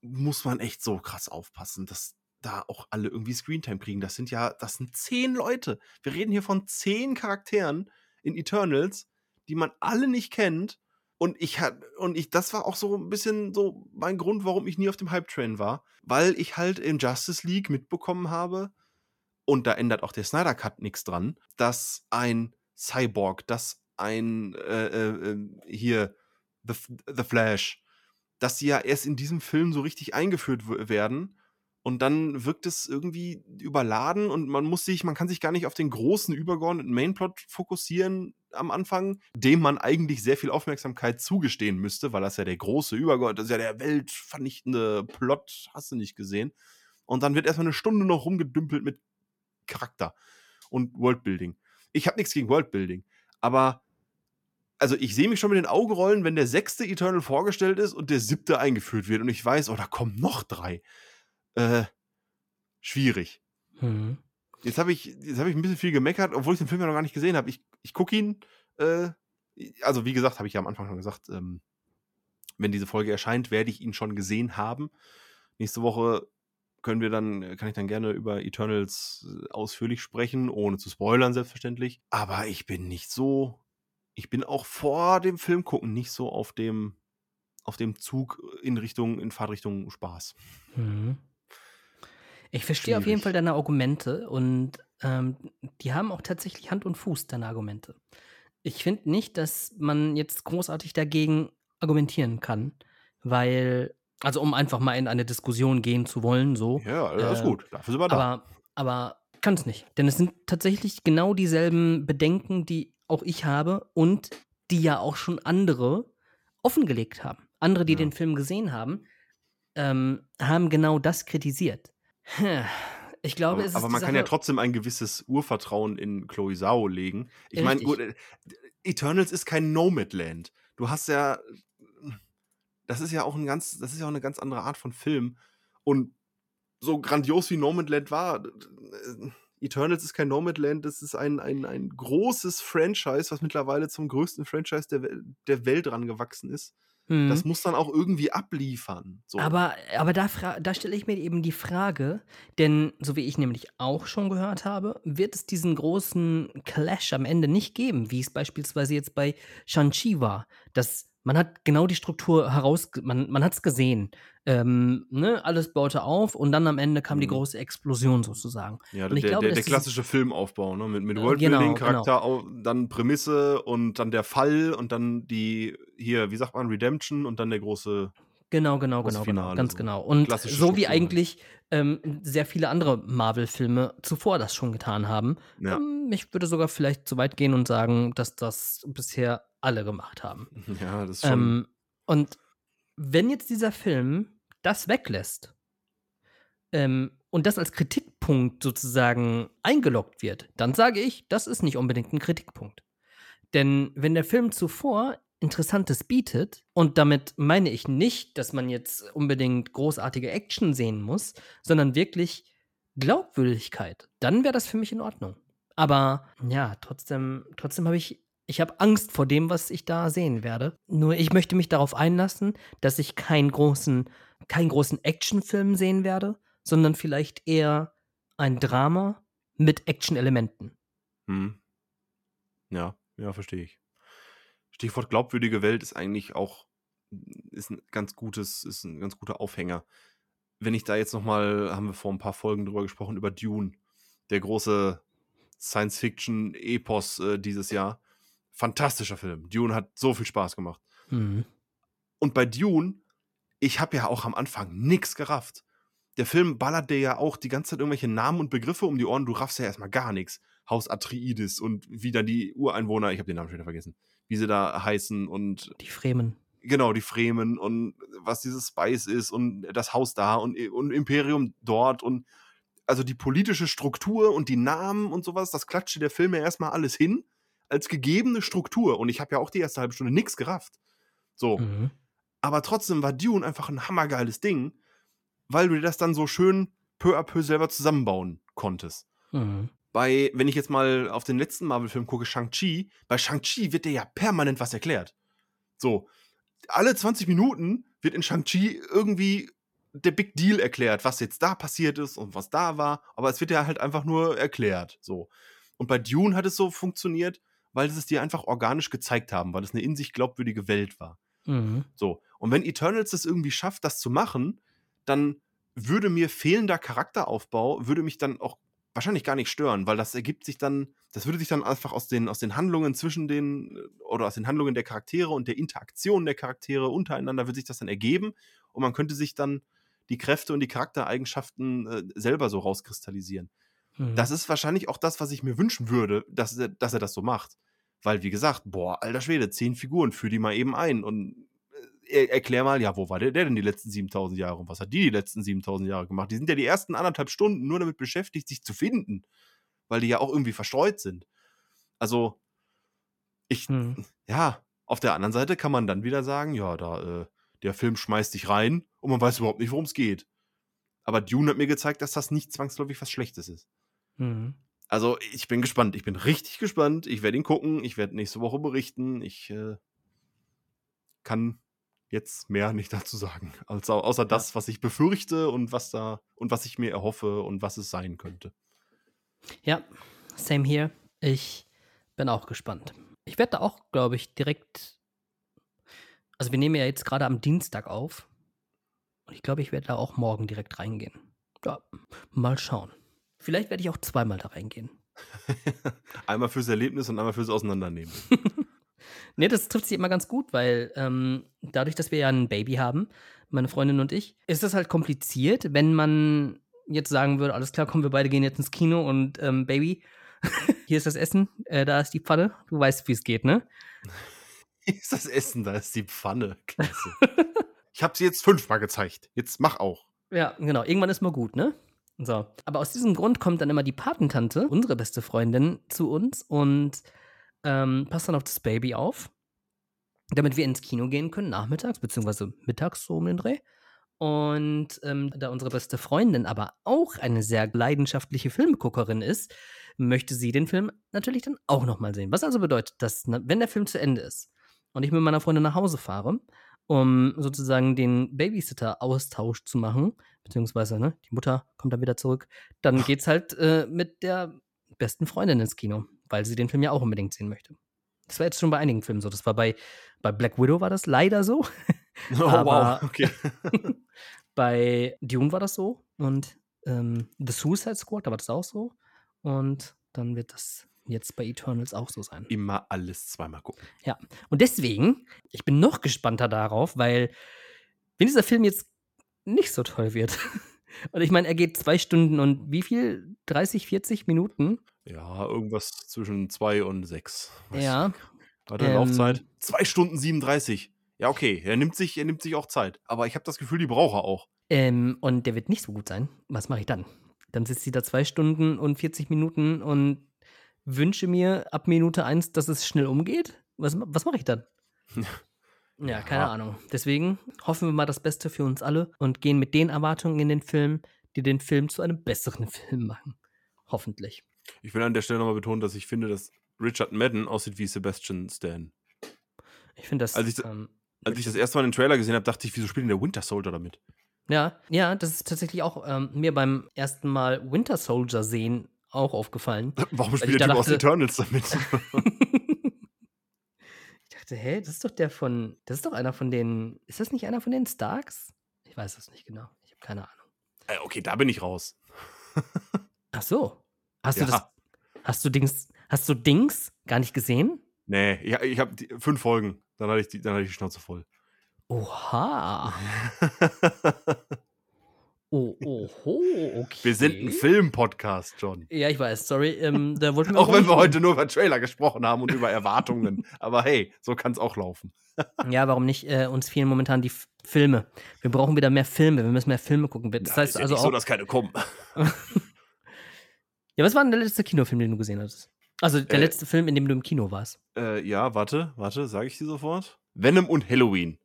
muss man echt so krass aufpassen, dass da auch alle irgendwie Screentime kriegen. Das sind ja, das sind zehn Leute. Wir reden hier von zehn Charakteren in Eternals, die man alle nicht kennt und ich hat und ich das war auch so ein bisschen so mein Grund, warum ich nie auf dem Hype Train war, weil ich halt in Justice League mitbekommen habe und da ändert auch der Snyder Cut nichts dran, dass ein Cyborg, dass ein äh, äh, ähm, hier The, The Flash, dass sie ja erst in diesem Film so richtig eingeführt werden und dann wirkt es irgendwie überladen und man muss sich, man kann sich gar nicht auf den großen übergeordneten Mainplot fokussieren am Anfang, dem man eigentlich sehr viel Aufmerksamkeit zugestehen müsste, weil das ja der große übergeordnete, das ist ja der weltvernichtende Plot, hast du nicht gesehen. Und dann wird erstmal eine Stunde noch rumgedümpelt mit Charakter und Worldbuilding. Ich habe nichts gegen Worldbuilding, aber also ich sehe mich schon mit den Augen rollen, wenn der sechste Eternal vorgestellt ist und der siebte eingeführt wird und ich weiß, oh, da kommen noch drei äh, schwierig. Mhm. Jetzt habe ich, hab ich ein bisschen viel gemeckert, obwohl ich den Film ja noch gar nicht gesehen habe. Ich, ich gucke ihn, äh, also wie gesagt, habe ich ja am Anfang schon gesagt, ähm, wenn diese Folge erscheint, werde ich ihn schon gesehen haben. Nächste Woche können wir dann, kann ich dann gerne über Eternals äh, ausführlich sprechen, ohne zu spoilern, selbstverständlich. Aber ich bin nicht so, ich bin auch vor dem Film gucken nicht so auf dem, auf dem Zug in Richtung, in Fahrtrichtung Spaß. Mhm. Ich verstehe auf jeden Fall deine Argumente und ähm, die haben auch tatsächlich Hand und Fuß, deine Argumente. Ich finde nicht, dass man jetzt großartig dagegen argumentieren kann, weil, also um einfach mal in eine Diskussion gehen zu wollen, so. Ja, alles äh, gut, dafür sind wir da. Aber, aber kann es nicht, denn es sind tatsächlich genau dieselben Bedenken, die auch ich habe und die ja auch schon andere offengelegt haben. Andere, die ja. den Film gesehen haben, ähm, haben genau das kritisiert. <sighs> Ich glaube, aber, es ist. Aber man kann ja trotzdem ein gewisses Urvertrauen in Chloe Zhao legen. Ich meine, gut, äh, Eternals ist kein Nomadland. Du hast ja. Das ist ja auch ein ganz, das ist ja auch eine ganz andere Art von Film. Und so grandios wie Nomadland war, Eternals ist kein Nomadland, das ist ein, ein, ein großes Franchise, was mittlerweile zum größten Franchise der, der Welt rangewachsen ist. Mhm. Das muss dann auch irgendwie abliefern. So. Aber, aber da, da stelle ich mir eben die Frage, denn so wie ich nämlich auch schon gehört habe, wird es diesen großen Clash am Ende nicht geben, wie es beispielsweise jetzt bei Shang-Chi war. Das, man hat genau die Struktur heraus, man, man hat es gesehen. Ähm, ne, alles baute auf und dann am Ende kam die Mhm. große Explosion sozusagen. ja, der, glaube, der, der klassische Filmaufbau, ne? Mit, mit Äh, Worldbuilding, genau, Charakter, au- dann Prämisse und dann der Fall und dann die, hier, wie sagt man, Redemption und dann der große. Genau, genau, genau, genau, ganz so. genau. Und so wie Struktur halt. eigentlich ähm, sehr viele andere Marvel-Filme zuvor das schon getan haben. Ja. Ähm, ich würde sogar vielleicht so weit gehen und sagen, dass das bisher alle gemacht haben. <laughs> Ja, das ist schon. Ähm, und wenn jetzt dieser Film das weglässt ähm, und das als Kritikpunkt sozusagen eingeloggt wird, dann sage ich, das ist nicht unbedingt ein Kritikpunkt. Denn wenn der Film zuvor Interessantes bietet, und damit meine ich nicht, dass man jetzt unbedingt großartige Action sehen muss, sondern wirklich Glaubwürdigkeit, dann wäre das für mich in Ordnung. Aber ja, trotzdem, trotzdem habe ich, ich habe Angst vor dem, was ich da sehen werde. Nur ich möchte mich darauf einlassen, dass ich keinen großen, keinen großen Actionfilm sehen werde, sondern vielleicht eher ein Drama mit Action-Elementen. Hm. Ja, ja, verstehe ich. Stichwort glaubwürdige Welt ist eigentlich auch ist ein ganz gutes, ist ein ganz guter Aufhänger. Wenn ich da jetzt noch mal, haben wir vor ein paar Folgen drüber gesprochen über Dune, der große Science-Fiction-Epos äh, dieses Jahr. Fantastischer Film. Dune hat so viel Spaß gemacht. Mhm. Und bei Dune, ich habe ja auch am Anfang nix gerafft. Der Film ballert dir ja auch die ganze Zeit irgendwelche Namen und Begriffe um die Ohren. Du raffst ja erstmal gar nichts. Haus Atreides und wie dann die Ureinwohner, ich habe den Namen schon wieder vergessen, wie sie da heißen und Die Fremen. genau, die Fremen und was dieses Spice ist und das Haus da und, und Imperium dort und also die politische Struktur und die Namen und sowas, das klatschte der Film ja erstmal alles hin als gegebene Struktur. Und ich habe ja auch die erste halbe Stunde nichts gerafft. So. Mhm. Aber trotzdem war Dune einfach ein hammergeiles Ding, weil du dir das dann so schön peu à peu selber zusammenbauen konntest. Mhm. Bei, wenn ich jetzt mal auf den letzten Marvel-Film gucke, Shang-Chi, bei Shang-Chi wird dir ja permanent was erklärt. So, alle 20 Minuten wird in Shang-Chi irgendwie der Big Deal erklärt, was jetzt da passiert ist und was da war, aber es wird ja halt einfach nur erklärt, so. Und bei Dune hat es so funktioniert, weil sie es dir einfach organisch gezeigt haben, weil es eine in sich glaubwürdige Welt war. Mhm. So. Und wenn Eternals es irgendwie schafft, das zu machen, dann würde mir fehlender Charakteraufbau, würde mich dann auch wahrscheinlich gar nicht stören, weil das ergibt sich dann, das würde sich dann einfach aus den, aus den Handlungen zwischen den, äh, oder aus den Handlungen der Charaktere und der Interaktion der Charaktere untereinander, würde sich das dann ergeben und man könnte sich dann die Kräfte und die Charaktereigenschaften äh, selber so rauskristallisieren. Mhm. Das ist wahrscheinlich auch das, was ich mir wünschen würde, dass dass er das so macht. Weil, wie gesagt, boah, alter Schwede, zehn Figuren, führ die mal eben ein und äh, er, erklär mal, ja, wo war der, der denn die letzten 7000 Jahre und was hat die die letzten 7000 Jahre gemacht? Die sind ja die ersten anderthalb Stunden nur damit beschäftigt, sich zu finden, weil die ja auch irgendwie verstreut sind. Also, ich, Mhm. ja, auf der anderen Seite kann man dann wieder sagen, ja, da, äh, der Film schmeißt dich rein und man weiß überhaupt nicht, worum es geht. Aber Dune hat mir gezeigt, dass das nicht zwangsläufig was Schlechtes ist. Mhm. Also, ich bin gespannt. Ich bin richtig gespannt. Ich werde ihn gucken. Ich werde nächste Woche berichten. Ich äh, kann jetzt mehr nicht dazu sagen. Also, außer das, was ich befürchte und was da und was ich mir erhoffe und was es sein könnte. Ja, same here. Ich bin auch gespannt. Ich werde da auch, glaube ich, direkt. Also, wir nehmen ja jetzt gerade am Dienstag auf. Und ich glaube, ich werde da auch morgen direkt reingehen. Ja, mal schauen. Vielleicht werde ich auch zweimal da reingehen. <laughs> einmal fürs Erlebnis und einmal fürs Auseinandernehmen. <laughs> Nee, das trifft sich immer ganz gut, weil ähm, dadurch, dass wir ja ein Baby haben, meine Freundin und ich, ist das halt kompliziert, wenn man jetzt sagen würde, alles klar, komm, wir beide gehen jetzt ins Kino und ähm, Baby, <laughs> hier ist das Essen, äh, da ist die Pfanne, du weißt, wie es geht, ne? Hier ist das Essen, da ist die Pfanne. Klasse. ich habe sie jetzt fünfmal gezeigt. Jetzt mach auch. Ja, genau, irgendwann ist mal gut, ne? So. Aber aus diesem Grund kommt dann immer die Patentante, unsere beste Freundin, zu uns und ähm, passt dann auf das Baby auf, damit wir ins Kino gehen können, nachmittags, beziehungsweise mittags so um den Dreh. Und ähm, da unsere beste Freundin aber auch eine sehr leidenschaftliche Filmguckerin ist, möchte sie den Film natürlich dann auch nochmal sehen. Was also bedeutet, dass, na, wenn der Film zu Ende ist und ich mit meiner Freundin nach Hause fahre um sozusagen den Babysitter-Austausch zu machen, beziehungsweise ne, die Mutter kommt dann wieder zurück. Dann geht's halt äh, mit der besten Freundin ins Kino, weil sie den Film ja auch unbedingt sehen möchte. Das war jetzt schon bei einigen Filmen so. Das war bei, bei Black Widow war das leider so. <laughs> Oh, Aber- wow, okay. <laughs> bei Dune war das so und ähm, The Suicide Squad, da war das auch so. Und dann wird das jetzt bei Eternals auch so sein. Immer alles zweimal gucken. Und deswegen, ich bin noch gespannter darauf, weil wenn dieser Film jetzt nicht so toll wird, <laughs> und ich meine, er geht zwei Stunden und wie viel? 30, 40 Minuten? Ja, irgendwas zwischen zwei und sechs. Weiß Ja. Warte, Ähm, Laufzeit? Zwei Stunden 37. Ja, okay. Er nimmt sich, er nimmt sich auch Zeit. Aber ich habe das Gefühl, die braucht er auch. Ähm, und der wird nicht so gut sein. Was mache ich dann? Dann sitzt sie da zwei Stunden und 40 Minuten und wünsche mir ab Minute eins, dass es schnell umgeht. Was, was mache ich dann? <laughs> Ja, keine Ja. Ahnung. Deswegen hoffen wir mal das Beste für uns alle und gehen mit den Erwartungen in den Film, die den Film zu einem besseren <laughs> Film machen. Hoffentlich. Ich will an der Stelle nochmal betonen, dass ich finde, dass Richard Madden aussieht wie Sebastian Stan. Ich finde das. Als ich- ähm, Als ich das erste Mal den Trailer gesehen habe, dachte ich, wieso spielt denn der Winter Soldier damit? ja, ja, das ist tatsächlich auch ähm, mir beim ersten Mal Winter Soldier sehen auch aufgefallen. <laughs> Warum spielt der Typ aus Eternals damit? <laughs> ich dachte, hä, das ist doch der von. Das ist doch einer von den. Ist das nicht einer von den Starks? Ich weiß es nicht genau. Ich habe keine Ahnung. äh, okay, da bin ich raus. <laughs> Ach so. Hast Ja. du das. Hast du Dings. Hast du Dings gar nicht gesehen? Nee, ich, ich habe fünf Folgen. Dann hatte ich die, dann hatte ich die Schnauze voll. Oha. Oh, oho, okay. Wir sind ein Film-Podcast, John. Ja, ich weiß, sorry. Ähm, da wollten wir <laughs> Auch wenn wir heute nur über Trailer gesprochen haben und über Erwartungen. <laughs> Aber hey, so kann es auch laufen. <laughs> Ja, warum nicht? Äh, uns fehlen momentan die F Filme. Wir brauchen wieder mehr Filme. Wir müssen mehr Filme gucken. Das Ja, heißt ist ja also nicht auch. so, dass keine kommen. ja, was war denn der letzte Kinofilm, den du gesehen hattest? Also der Äh, letzte Film, in dem du im Kino warst. Äh, ja, warte, warte, sage ich dir sofort. Venom und Halloween.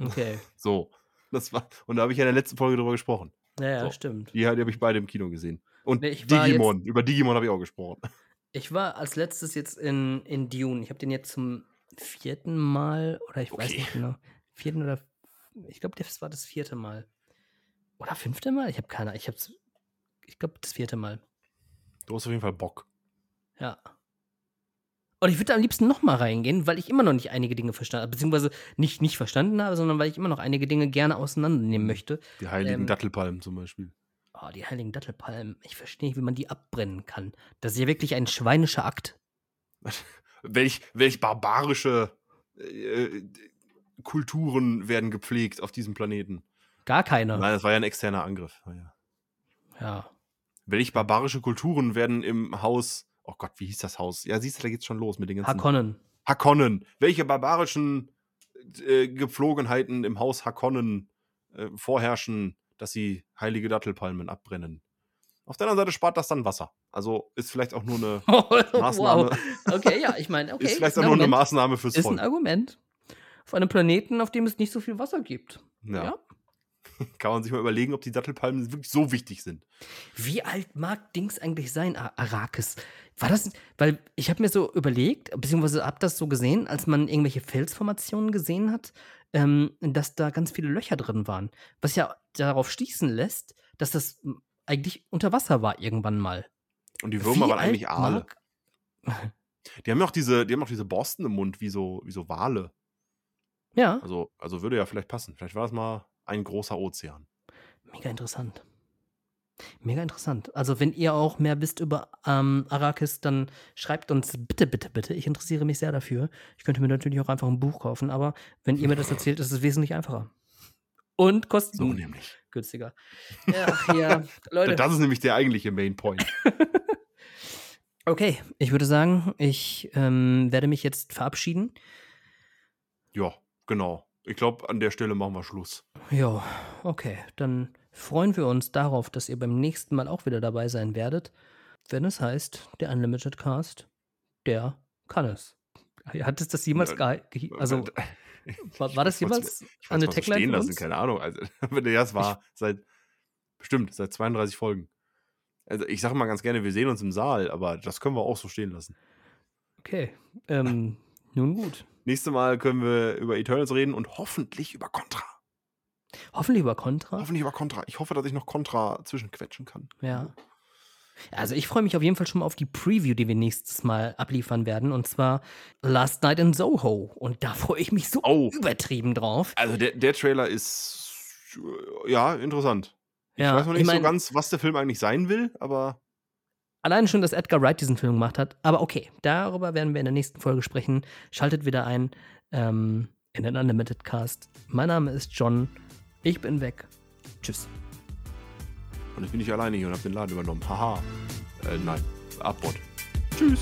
Okay. So. Das war, und da habe ich ja in der letzten Folge drüber gesprochen. Ja, So. stimmt. Die, die habe ich beide im Kino gesehen. Und Nee, Digimon. Über Digimon habe ich auch gesprochen. <laughs> Ich war als letztes jetzt in, in Dune. Ich habe den jetzt zum vierten Mal, oder ich weiß Okay. nicht genau, vierten oder, ich glaube, das war das vierte Mal. Oder fünfte Mal? Ich habe keine, ich hab's, ich glaube, das vierte Mal. Du hast auf jeden Fall Bock. Ja. Und ich würde am liebsten noch mal reingehen, weil ich immer noch nicht einige Dinge verstanden habe, beziehungsweise nicht, nicht verstanden habe, sondern weil ich immer noch einige Dinge gerne auseinandernehmen möchte. Die heiligen Ähm, Dattelpalmen zum Beispiel. Oh, die heiligen Dattelpalmen. Ich verstehe nicht, wie man die abbrennen kann. Das ist ja wirklich ein schweinischer Akt. <laughs> Welch, welch barbarische äh, Kulturen werden gepflegt auf diesem Planeten? Gar keine. Nein, das war ja ein externer Angriff. Ja. Ja. Welch barbarische Kulturen werden im Haus. Oh Gott, wie hieß das Haus? Ja, siehst du, da geht's schon los mit den ganzen. Hakonnen. Hakonnen. Welche barbarischen äh, Gepflogenheiten im Haus Hakonnen äh, vorherrschen, dass sie heilige Dattelpalmen abbrennen? Auf der anderen Seite spart das dann Wasser. Also ist vielleicht auch nur eine <laughs> Maßnahme, wow. Okay, ja, ich meine, <laughs> okay. ist vielleicht ein auch nur eine Argument. Maßnahme fürs Ist ein Volk. Argument. Auf einem Planeten, auf dem es nicht so viel Wasser gibt. Ja. ja. <laughs> Kann man sich mal überlegen, ob die Dattelpalmen wirklich so wichtig sind. Wie alt mag Dings eigentlich sein, Ar- Arrakis? War das, weil ich habe mir so überlegt, beziehungsweise habe das so gesehen, als man irgendwelche Felsformationen gesehen hat, ähm, dass da ganz viele Löcher drin waren. Was ja darauf schließen lässt, dass das eigentlich unter Wasser war irgendwann mal. Und die Würmer Wie waren eigentlich Aale. mag- <laughs> Die haben ja auch diese, die haben auch diese Borsten im Mund, wie so, wie so Wale. Ja, Also, also würde ja vielleicht passen. Vielleicht war das mal ein großer Ozean. mega interessant. Mega interessant. Also, wenn ihr auch mehr wisst über ähm, Arrakis, dann schreibt uns bitte, bitte, bitte. Ich interessiere mich sehr dafür. Ich könnte mir natürlich auch einfach ein Buch kaufen, aber wenn ihr mir das erzählt, ist es wesentlich einfacher. Und kostet So nämlich. günstiger. Ach ja, <laughs> Leute. Das ist nämlich der eigentliche Main Point. <laughs> Okay, ich würde sagen, ich ähm, werde mich jetzt verabschieden. ja, genau. Ich glaube, an der Stelle machen wir Schluss. Ja, okay. Dann freuen wir uns darauf, dass ihr beim nächsten Mal auch wieder dabei sein werdet, wenn es heißt, der Unlimited Cast, der kann es. Hat es das jemals Ja, gehe ge- Also, <laughs> Ich war, war das jemals ich es mal so Tagline stehen lassen, keine Ahnung. Also, <laughs> der das war, seit, bestimmt, seit 32 Folgen. Also, ich sage mal ganz gerne, wir sehen uns im Saal, aber das können wir auch so stehen lassen. Okay, ähm, <laughs> nun gut. Nächstes Mal können wir über Eternals reden und hoffentlich über Contra. Hoffentlich über Contra. Hoffentlich über Contra. Ich hoffe, dass ich noch Contra zwischenquetschen kann. Ja. Also ich freue mich auf jeden Fall schon mal auf die Preview, die wir nächstes Mal abliefern werden. Und zwar Last Night in Soho. Und da freue ich mich so Oh. übertrieben drauf. Also der, der Trailer ist ja interessant. Ich Ja, weiß noch ich nicht mein- so ganz, was der Film eigentlich sein will, aber Allein schon, dass Edgar Wright diesen Film gemacht hat. Aber okay, darüber werden wir in der nächsten Folge sprechen. Schaltet wieder ein ähm, in den Unlimited Cast. Mein Name ist John. Ich bin weg. Tschüss. und ich bin nicht alleine hier und habe den Laden übernommen. Haha. Äh, nein. Abbott. Tschüss.